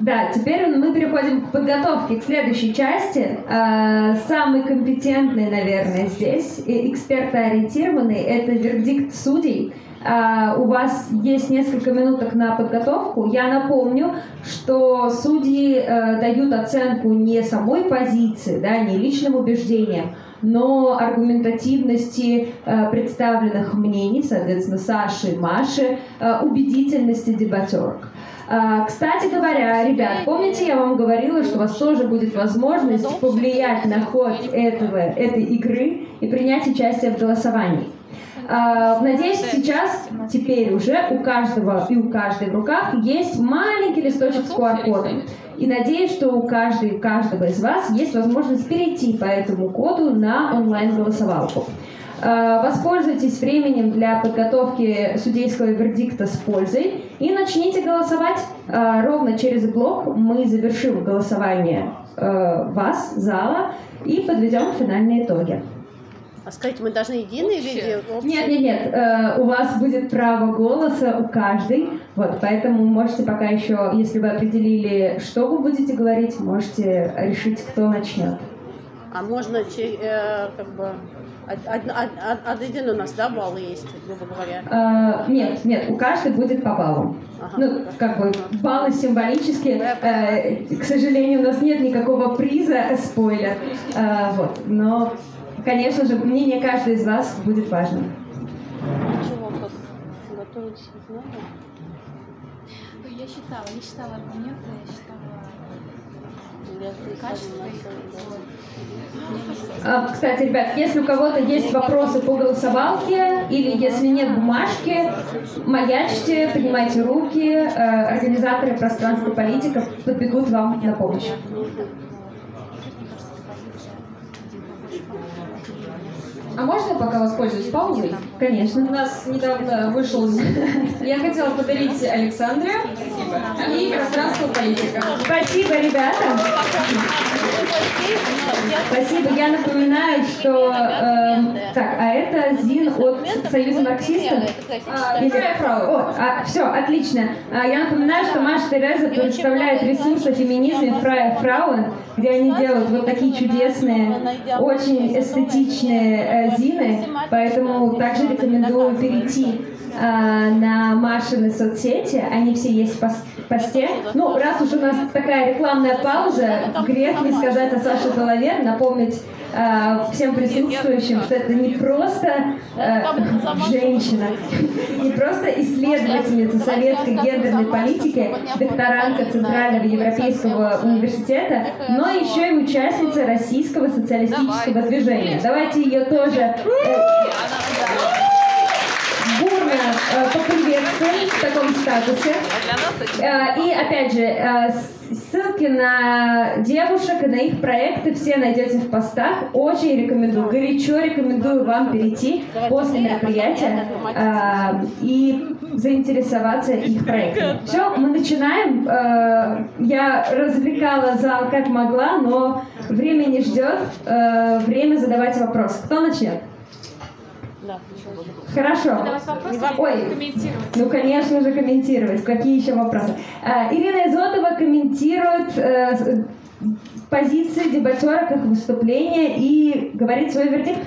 да, теперь мы переходим к подготовке к следующей части. А, Самый компетентный, наверное, здесь, и экспертоориентированный, это вердикт судей. А, У вас есть несколько минуток на подготовку. Я напомню, что судьи э, дают оценку не самой позиции, да, не личным убеждениям, но аргументативности э, представленных мнений, соответственно, Саши и Маши, э, убедительности дебатерок. Э, Кстати говоря, ребят, помните, я вам говорила, что у вас тоже будет возможность повлиять на ход этого, этой игры и принять участие в голосовании. А, Надеюсь, сейчас, теперь уже у каждого и у каждой в руках есть маленький листочек с QR-кодом. И надеюсь, что у каждой, каждого из вас есть возможность перейти по этому коду на онлайн-голосовалку. А, Воспользуйтесь временем для подготовки судейского вердикта с пользой и начните голосовать. А, Ровно через блок мы завершим голосование э, вас, зала, и подведем финальные итоги. А скажите, мы должны единые видео? Нет, нет, нет. э, у вас будет право голоса у каждой. Вот, поэтому можете пока еще, если вы определили, что вы будете говорить, можете решить, кто начнет. А можно че- э, как бы од- од- од- од- один у нас, да, балл есть, грубо говоря? Э, нет, нет, у каждой будет по баллу. Ну, как бы баллы символические. Э, к сожалению, у нас нет никакого приза, э, спойлер. Э, вот, но, конечно же, мнение каждой из вас будет важным. Я считала, я считала аргументы, я считала качество кажется, А, Кстати, ребят, если у кого-то есть вопросы по голосовалке или если нет бумажки, маячьте, поднимайте руки, э, организаторы пространства политиков подбегут вам на помощь. А можно пока воспользуюсь паузой? Конечно. У нас недавно вышел... Я хотела подарить Александре и пространство политика. Спасибо, ребята. Спасибо. Я напоминаю, что... э, так, а это ЗИН от Союза марксистов? А. О, все, отлично. А, я напоминаю, что Маша Тереза представляет ресурс о феминизме Фрая Фрауен, где они делают вот такие чудесные, очень эстетичные э, зины, поэтому также рекомендую перейти а, на Машины соцсети, они все есть в пос- посте. Ну, раз уж у нас такая рекламная пауза, грех не сказать о Саше Голове, напомнить а, всем присутствующим, что это не просто а, женщина, не просто исследовательница советской гендерной политики, докторантка Центрального Европейского университета, но еще и участница российского социалистического движения. Давайте ее тоже э, э, поприветствуем в таком статусе. Э, И опять же, э, ссылки на девушек и на их проекты все найдете в постах. Очень рекомендую, горячо рекомендую вам перейти после мероприятия и заинтересоваться их проектами. Все, мы начинаем. Я развлекала зал как могла, но время не ждет. Время задавать вопросы. Кто начнет? Да. Хорошо. Ой, ну, конечно же, комментировать. Какие еще вопросы? А, Ирина Изотова комментирует э, с- позиции дебатерок, их выступления и говорит свой вердикт.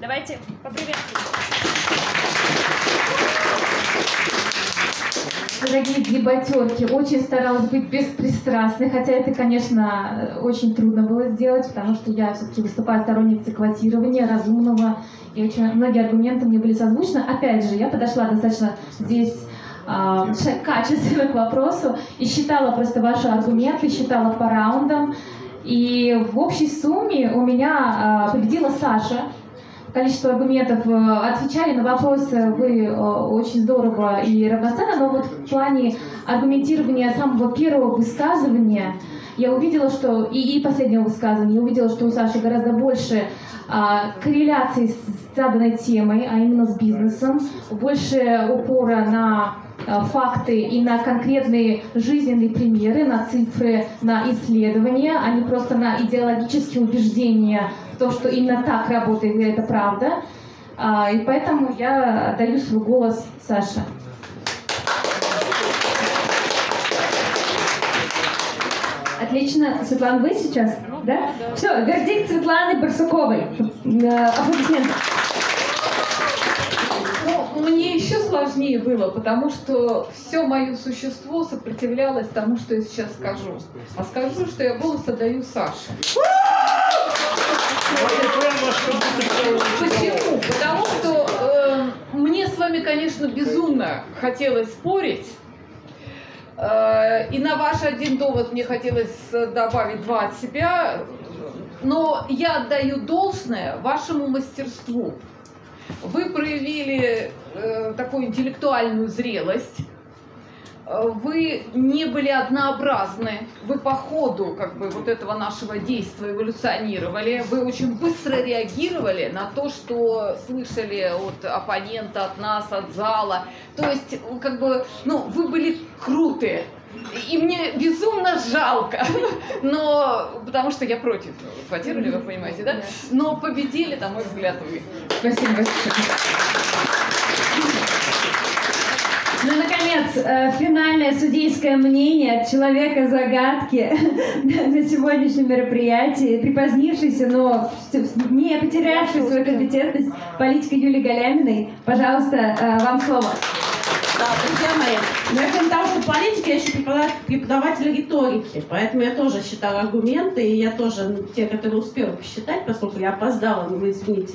Давайте поприветствуем. Дорогие дебатерки, очень старалась быть беспристрастной, хотя это, конечно, очень трудно было сделать, потому что я все-таки выступаю сторонницей квотирования, разумного, и очень многие аргументы мне были созвучны. Опять же, я подошла достаточно здесь ш- качественно к вопросу и считала просто ваши аргументы, считала по раундам. И в общей сумме у меня а, победила Саша, количество аргументов, э, отвечали на вопросы. Вы э, очень здорово и равноценно, но вот в плане аргументирования самого первого высказывания я увидела, что и, и последнего высказывания, я увидела, что у Саши гораздо больше а, корреляции с заданной темой, а именно с бизнесом, больше упора на а, факты и на конкретные жизненные примеры, на цифры, на исследования, а не просто на идеологические убеждения в том, что именно так работает, и это правда. А, И поэтому я отдаю свой голос Саше. Отлично. Светлана, вы сейчас? Да? Все, вердикт Светланы Барсуковой. Э, Аплодисменты. Ну, мне еще сложнее было, потому что все мое существо сопротивлялось тому, что я сейчас скажу. А скажу, что я голос отдаю Саше. Почему? Потому что э, мне с вами, конечно, безумно хотелось спорить. Э, и на ваш один довод мне хотелось добавить два от себя. Но я отдаю должное вашему мастерству. Вы проявили э, такую интеллектуальную зрелость вы не были однообразны, вы по ходу как бы вот этого нашего действия эволюционировали, вы очень быстро реагировали на то, что слышали от оппонента, от нас, от зала. То есть, как бы, ну, вы были крутые. И мне безумно жалко, (laughs) но потому что я против квотировали, вы понимаете, да? Но победили, на мой взгляд, вы. Спасибо большое. Ну наконец, э, финальное судейское мнение от человека-загадки (laughs) на сегодняшнем мероприятии, припозднившийся, но не потерявший свою компетентность политика Юлии Галяминой. Пожалуйста, э, вам слово. Да, друзья мои, но я кроме того, что политик, я еще преподаватель риторики, поэтому я тоже считала аргументы, и я тоже те, которые успела посчитать, поскольку я опоздала, ну вы извините.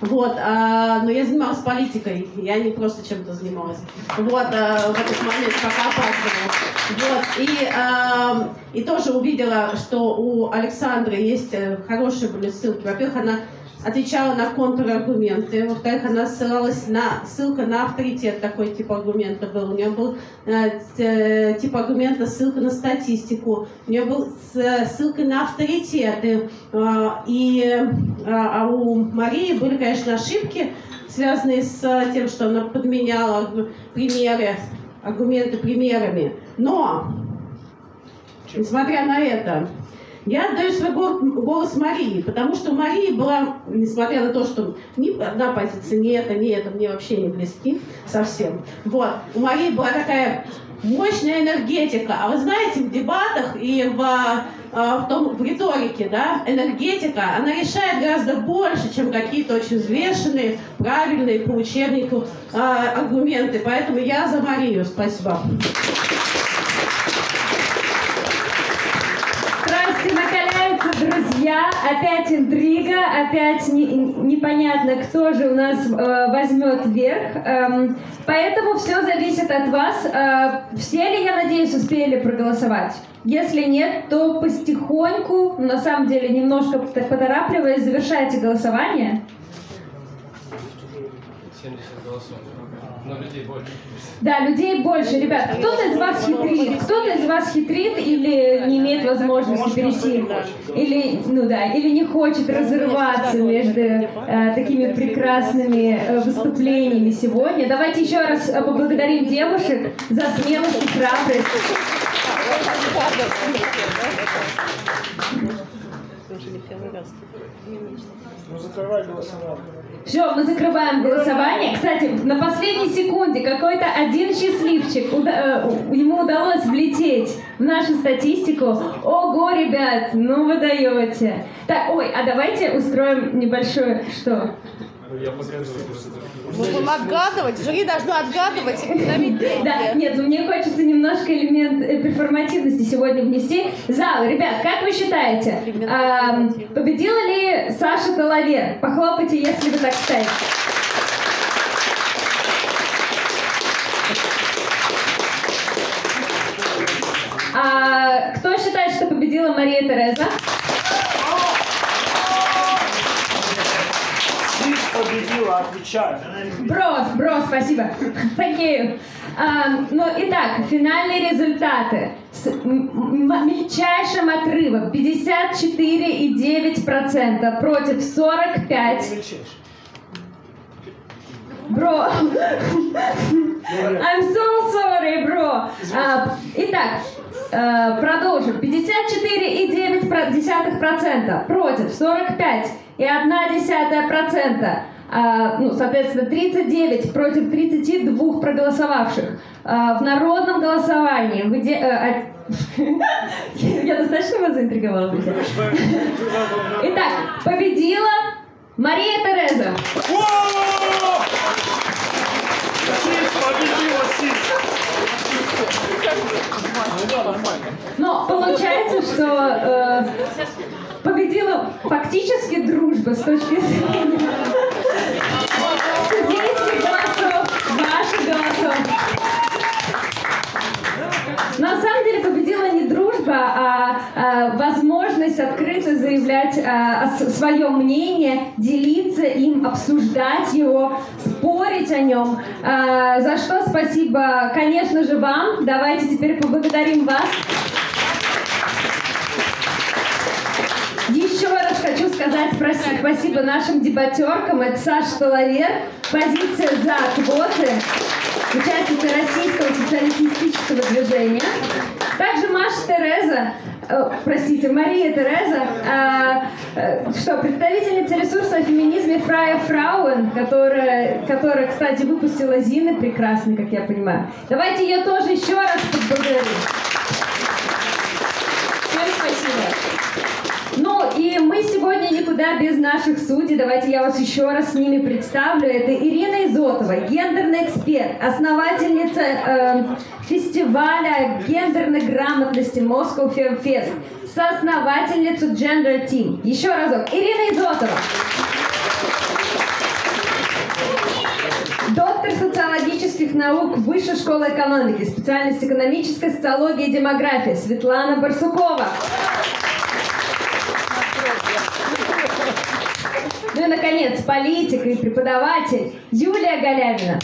Вот, а, но я занималась политикой, я не просто чем-то занималась. Вот, а, в этот момент, пока опаздывала. Вот, и, а, и тоже увидела, что у Александры есть э, хорошие были ссылки. Во-первых, она отвечала на контраргументы. Во-вторых, она ссылалась на ссылка на авторитет, такой тип аргумента был. У нее был э, тип аргумента ссылка на статистику. У нее был ссылка на авторитеты. Э, и э, а у Марии были, конечно, ошибки, связанные с тем, что она подменяла примеры, аргументы примерами. Но, несмотря на это, я отдаю свой голос Марии, потому что Мария была, несмотря на то, что ни одна позиция, ни это, ни это мне вообще не близки совсем. Вот. У Марии была такая мощная энергетика. А вы знаете, в дебатах и в, а, в, том, в риторике, да, энергетика, она решает гораздо больше, чем какие-то очень взвешенные, правильные по учебнику а, аргументы. Поэтому я за Марию. Спасибо. Друзья, опять интрига, опять не, непонятно, кто же у нас э, возьмет верх. Эм, поэтому все зависит от вас. Э, все ли, я надеюсь, успели проголосовать? Если нет, то потихоньку, на самом деле, немножко поторапливаясь, завершайте голосование. 70 голосов. Но людей больше. Да, людей больше. Ребят, кто-то из вас хитрит, кто-то из вас хитрит или не имеет возможности перейти, или, ну да, или не хочет разрываться между э, такими прекрасными э, выступлениями сегодня. Давайте еще раз э, поблагодарим девушек за смелость и храбрость. Ну, закрывай голосование. Все, мы закрываем голосование. Кстати, на последней секунде какой-то один счастливчик, уда- э, ему удалось влететь в нашу статистику. Ого, ребят, ну вы даете. Так, ой, а давайте устроим небольшое что? Мы будем отгадывать, жюри должно отгадывать. (laughs) Да, нет, ну мне хочется немножко элемент э, перформативности сегодня внести. Зал, ребят, как вы считаете, победила ли Саша Талавер? Похлопайте, если вы так считаете. А кто считает, что победила Мария Тереза? Победила, отвечаю. Брос, брос, спасибо. (laughs) You. Um, ну, итак, финальные результаты. С мельчайшим отрывом 54,9% против 45%. Бро. I'm so sorry, бро. Uh, итак, uh, продолжим. 54,9% против 45 и 1,1%. А, ну, соответственно, 39 против 32 проголосовавших. А, в народном голосовании вы де... а, я достаточно вас заинтриговала? Итак, победила Мария Тереза. Но получается, что э, победила фактически дружба с точки зрения судейских голосов, ваших голосов. На самом деле победила не дружба, а, а возможность открыто заявлять а, свое мнение, делиться им, обсуждать его, спорить о нем. А, за что спасибо, конечно же, вам. Давайте теперь поблагодарим вас. Еще раз хочу сказать спасибо нашим дебатеркам. Это Саша Толовер, позиция за квоты, участница Российского социалистического движения. Также Маша Тереза, э, простите, Мария Тереза, э, э, что, представительница ресурса о феминизме Фрая Фрауэн, которая, которая, кстати, выпустила Зины прекрасный, как я понимаю. Давайте ее тоже еще раз поблагодарим. Всем спасибо. Ну и мы сегодня никуда без наших судей. Давайте я вас еще раз с ними представлю. Это Ирина Изотова, гендерный эксперт, основательница э, фестиваля гендерной грамотности Moscow Film Fest, соосновательница Gender Team. Еще разок. Ирина Изотова. Доктор социологических наук Высшей школы экономики, специальность экономическая социология и демография Светлана Барсукова. Наконец, политик и преподаватель Юлия Галявина.